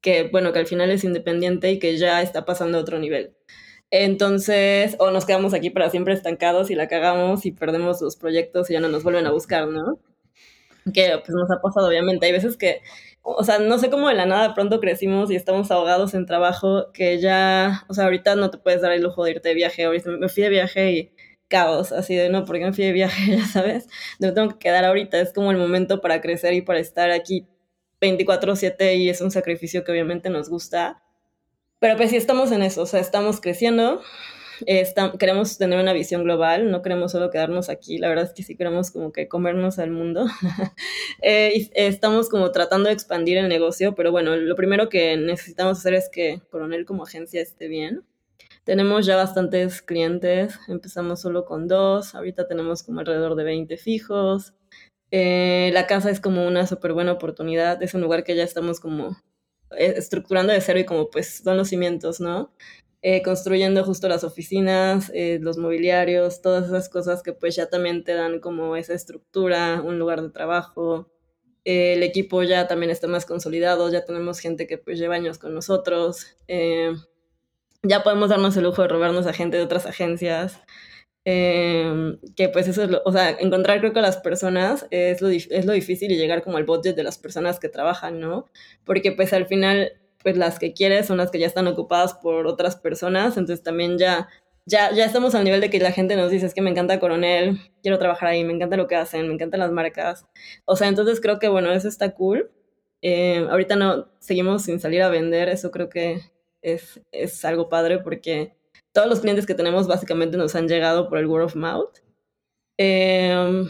que bueno, que al final es independiente y que ya está pasando a otro nivel. Entonces, o nos quedamos aquí para siempre estancados y la cagamos y perdemos los proyectos y ya no nos vuelven a buscar, ¿no? Que pues nos ha pasado, obviamente. Hay veces que, o sea, no sé cómo de la nada pronto crecimos y estamos ahogados en trabajo que ya, o sea, ahorita no te puedes dar el lujo de irte de viaje. Ahorita me fui de viaje y caos, así de no, porque me fui de viaje, ya sabes, me tengo que quedar ahorita, es como el momento para crecer y para estar aquí 24/7 y es un sacrificio que obviamente nos gusta, pero pues sí estamos en eso, o sea, estamos creciendo, queremos tener una visión global, no queremos solo quedarnos aquí, la verdad es que sí queremos como que comernos al mundo. Eh, estamos como tratando de expandir el negocio, pero bueno, lo primero que necesitamos hacer es que Coronel como agencia esté bien. Tenemos ya bastantes clientes, empezamos solo con dos, ahorita tenemos como alrededor de 20 fijos. Eh, la casa es como una súper buena oportunidad, es un lugar que ya estamos como eh, estructurando de cero y como pues son los cimientos, ¿no? Eh, construyendo justo las oficinas, eh, los mobiliarios, todas esas cosas que pues ya también te dan como esa estructura, un lugar de trabajo. el equipo ya también está más consolidado, ya tenemos gente que pues lleva años con nosotros. ya podemos darnos el lujo de robarnos a gente de otras agencias. Em, que pues eso es lo, o sea, encontrar creo que a las personas es lo, es lo difícil y llegar como al budget de las personas que trabajan, ¿no? Porque pues al final, pues las que quieres son las que ya están ocupadas por otras personas, entonces también ya, ya, ya estamos al nivel de que la gente nos dice, es que me encanta Coronel, quiero trabajar ahí, me encanta lo que hacen, me encantan las marcas. O sea, entonces creo que bueno, eso está cool. Eh, ahorita no, seguimos sin salir a vender, eso creo que es, es algo padre porque todos los clientes que tenemos básicamente nos han llegado por el word of mouth. Em,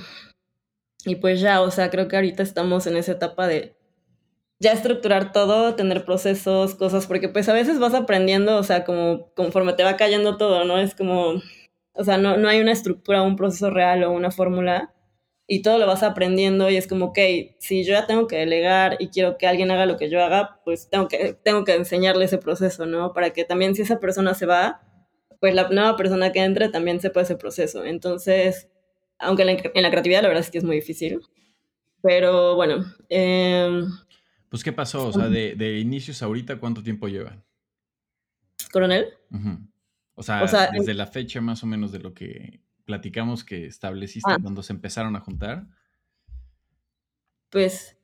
y pues ya, o sea, creo que ahorita estamos en esa etapa de ya estructurar todo, tener procesos, cosas, porque pues a veces vas aprendiendo, o sea, como conforme te va cayendo todo, ¿no? Es como, o sea, no, no hay una estructura, un proceso real o una fórmula y todo lo vas aprendiendo y es como, ok, si yo ya tengo que delegar y quiero que alguien haga lo que yo haga, pues tengo que, tengo que enseñarle ese proceso, ¿no? Para que también si esa persona se va, pues la nueva persona que entre también sepa ese proceso. Entonces, aunque en la, creatividad la verdad es que es muy difícil. Pero bueno. Em, pues, ¿qué pasó? O sea, de, inicios ahorita, ¿cuánto tiempo llevan? ¿Coronel? o, sea, desde la fecha más o menos de lo que platicamos que estableciste ah. cuando se empezaron a juntar. Pues,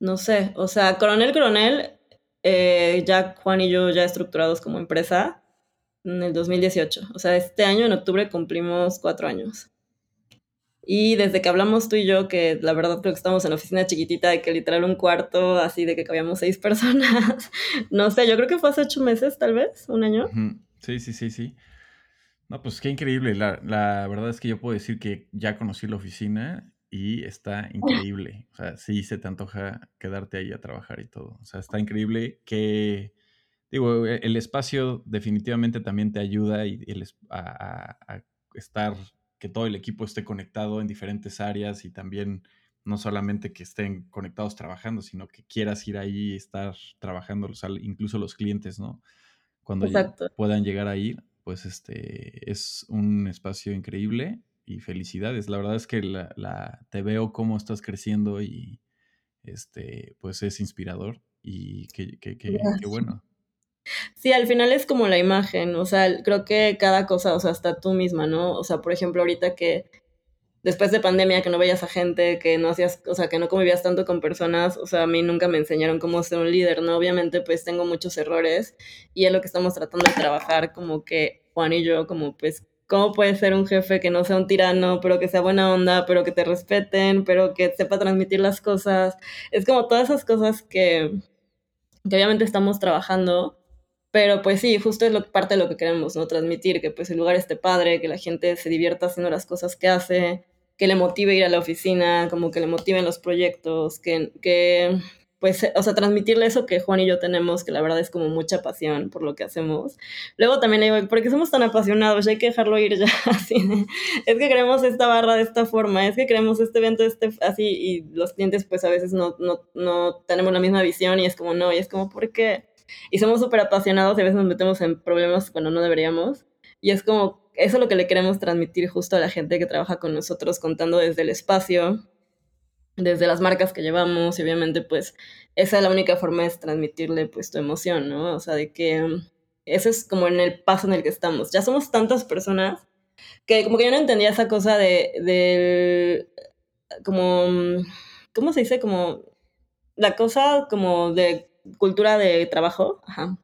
no sé. O sea, Coronel, Coronel, eh, ya Juan y yo ya estructurados como empresa, en el 2018. O sea, este año en octubre cumplimos cuatro años. Y desde que hablamos tú y yo, que la verdad creo que estamos en la oficina chiquitita, de que literal un cuarto, así de que cabíamos seis personas. no sé, yo creo que fue hace ocho meses, tal vez, un año. Sí, sí, sí, sí. No, pues qué increíble. La, la, verdad es que yo puedo decir que ya conocí la oficina y está increíble. O sea, sí se te antoja quedarte ahí a trabajar y todo. O sea, está increíble que digo, e, el espacio definitivamente también te ayuda y, a, estar, que todo el equipo esté conectado en diferentes áreas y también no solamente que estén conectados trabajando, sino que quieras ir ahí y estar trabajando, incluso los clientes, ¿no? Cuando puedan llegar a ir, pues este es un espacio increíble y felicidades. La verdad es que la, te veo cómo estás creciendo y este, pues es inspirador y qué bueno. Sí, al final es como la imagen, o sea, creo que cada cosa, o sea, hasta tú misma, ¿no? O sea, por ejemplo, ahorita que después de pandemia que no veías a gente, que no hacías, o sea, que no convivías tanto con personas, o sea, a mí nunca me enseñaron cómo ser un líder, ¿no? Obviamente, pues tengo muchos errores y es lo que estamos tratando de trabajar, como que Juan y yo, como pues, ¿cómo puede ser un jefe que no sea un tirano, pero que sea buena onda, pero que te respeten, pero que sepa transmitir las cosas? Es como todas esas cosas que, que obviamente estamos trabajando pero pues sí, justo es lo, parte de lo que queremos, ¿no? Transmitir que pues el lugar esté padre, que la gente se divierta haciendo las cosas que hace, que le motive ir a la oficina, como que le motiven los proyectos, que, que pues, o sea, transmitirle eso que Juan y yo tenemos, que la verdad es como mucha pasión por lo que hacemos. Luego también le digo, ¿por qué somos tan apasionados? Hay que dejarlo ir ya, así. Es que queremos esta barra de esta forma, es que queremos este evento este, así, y los clientes pues a veces no, no, no tenemos la misma visión y es como, no, y es como, ¿por qué? Y somos súper apasionados y a veces nos metemos en problemas cuando no deberíamos. Y es como, eso es lo que le queremos transmitir justo a la gente que trabaja con nosotros, contando desde el espacio, desde las marcas que llevamos y obviamente pues esa es la única forma de transmitirle pues tu emoción, ¿no? O sea, de que ese es como en el paso en el que estamos. Ya somos tantas personas que como que yo no entendía esa cosa de, de como, ¿cómo se dice? Como la cosa como de cultura de trabajo. Ajá.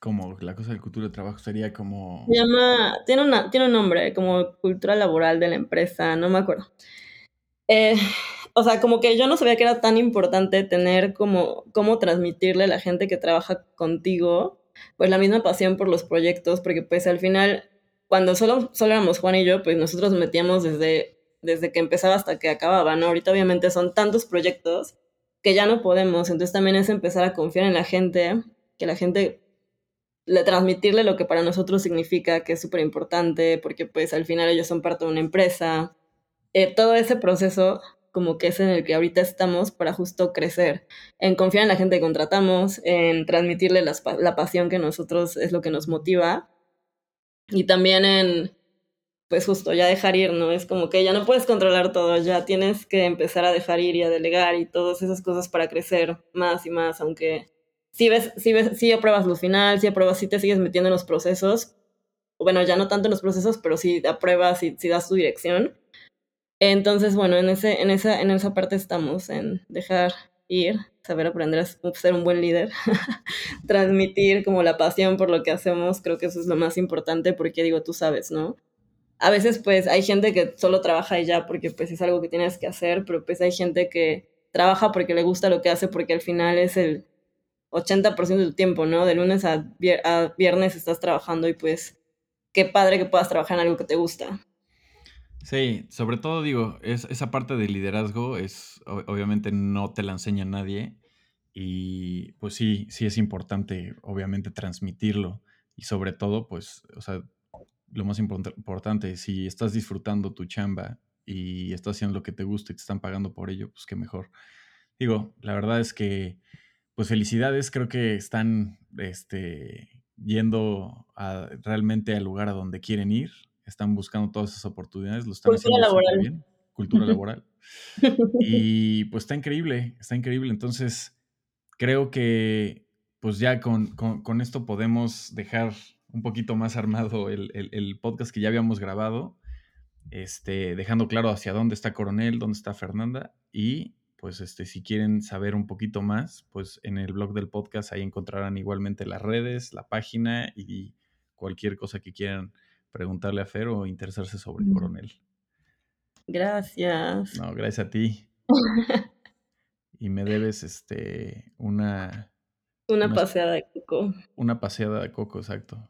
Como la cosa de cultura de trabajo sería como... Se llama, tiene, una, tiene un nombre, como cultura laboral de la empresa, no me acuerdo. Eh, o sea, como que yo no sabía que era tan importante tener como cómo transmitirle a la gente que trabaja contigo, pues la misma pasión por los proyectos, porque pues al final, cuando solo, solo éramos Juan y yo, pues nosotros metíamos desde, desde que empezaba hasta que acababa, ¿no? Ahorita obviamente son tantos proyectos que ya no podemos, entonces también es empezar a confiar en la gente, que la gente le transmitirle lo que para nosotros significa, que es súper importante, porque pues al final ellos son parte de una empresa. Eh, todo ese proceso como que es en el que ahorita estamos para justo crecer, en confiar en la gente que contratamos, en transmitirle la pasión que nosotros es lo que nos motiva y también en, pues justo, ya dejar ir, ¿no? Es como que ya no puedes controlar todo, ya tienes que empezar a dejar ir y a delegar y todas esas cosas para crecer más y más, aunque si ves, si ves, si apruebas lo final, si apruebas, si te sigues metiendo en los procesos, bueno, ya no tanto en los procesos, pero si apruebas y si das tu dirección, entonces, bueno, en, ese, en, esa, en esa parte estamos, en dejar ir, saber aprender a ser un buen líder, transmitir como la pasión por lo que hacemos, creo que eso es lo más importante porque digo, tú sabes, ¿no? A veces pues hay gente que solo trabaja y ya porque pues es algo que tienes que hacer, pero pues hay gente que trabaja porque le gusta lo que hace porque al final es el 80% de tu tiempo, ¿no? De lunes a, a viernes estás trabajando y pues qué padre que puedas trabajar en algo que te gusta. Sí, sobre todo digo, es, esa parte de liderazgo es, obviamente no te la enseña nadie y pues sí, sí es importante obviamente transmitirlo y sobre todo pues, o sea, lo más importante, si estás disfrutando tu chamba y estás haciendo lo que te gusta y te están pagando por ello, pues qué mejor. Digo, la verdad es que pues felicidades, creo que están este, yendo a, realmente al lugar a donde quieren ir están buscando todas esas oportunidades, lo están Cultura haciendo laboral. bien, cultura laboral. Y pues está increíble, está increíble. Entonces, creo que pues ya con, con, esto podemos dejar un poquito más armado el, el, podcast que ya habíamos grabado, este, dejando claro hacia dónde está Coronel, dónde está Fernanda y pues este, si quieren saber un poquito más, pues en el blog del podcast ahí encontrarán igualmente las redes, la página y cualquier cosa que quieran preguntarle a Fer o interesarse sobre el coronel. Gracias. No, gracias a ti. y me debes este una una, paseada de coco. Una paseada de coco, exacto.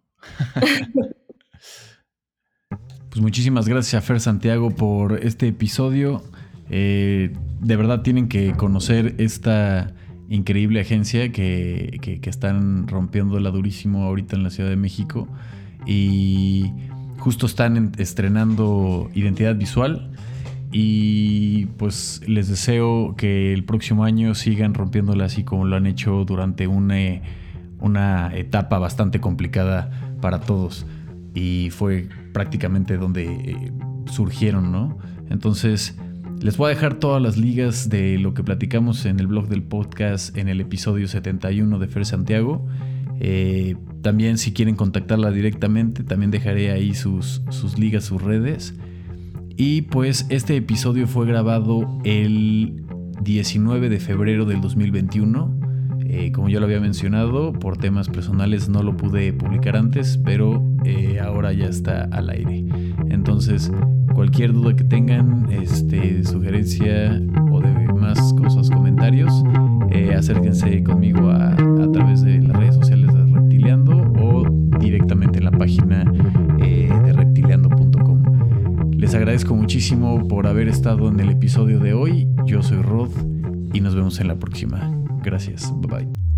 Pues muchísimas gracias a Fer Santiago por este episodio. Eh, de verdad tienen que conocer esta increíble agencia que, que, que están rompiéndola durísimo ahorita en la Ciudad de México. Y justo están estrenando Identidad Visual. Y pues les deseo que el próximo año sigan rompiéndola así como lo han hecho durante una, una etapa bastante complicada para todos. Y fue prácticamente donde eh, surgieron, ¿no? Entonces, les voy a dejar todas las ligas de lo que platicamos en el blog del podcast en el episodio 71 de Fer Santiago. Eh, también si quieren contactarla directamente, también dejaré ahí sus, sus ligas, sus redes. Y pues este episodio fue grabado el 19 de febrero del 2021. Eh, como ya lo había mencionado, por temas personales no lo pude publicar antes, pero eh, ahora ya está al aire. Entonces, cualquier duda que tengan, este, sugerencia o de más cosas, comentarios, acérquense conmigo a, través de las redes sociales o directamente en la página eh, de reptiliando.com. Les agradezco muchísimo por haber estado en el episodio de hoy. Yo soy Rod y nos vemos en la próxima. Gracias. Bye bye.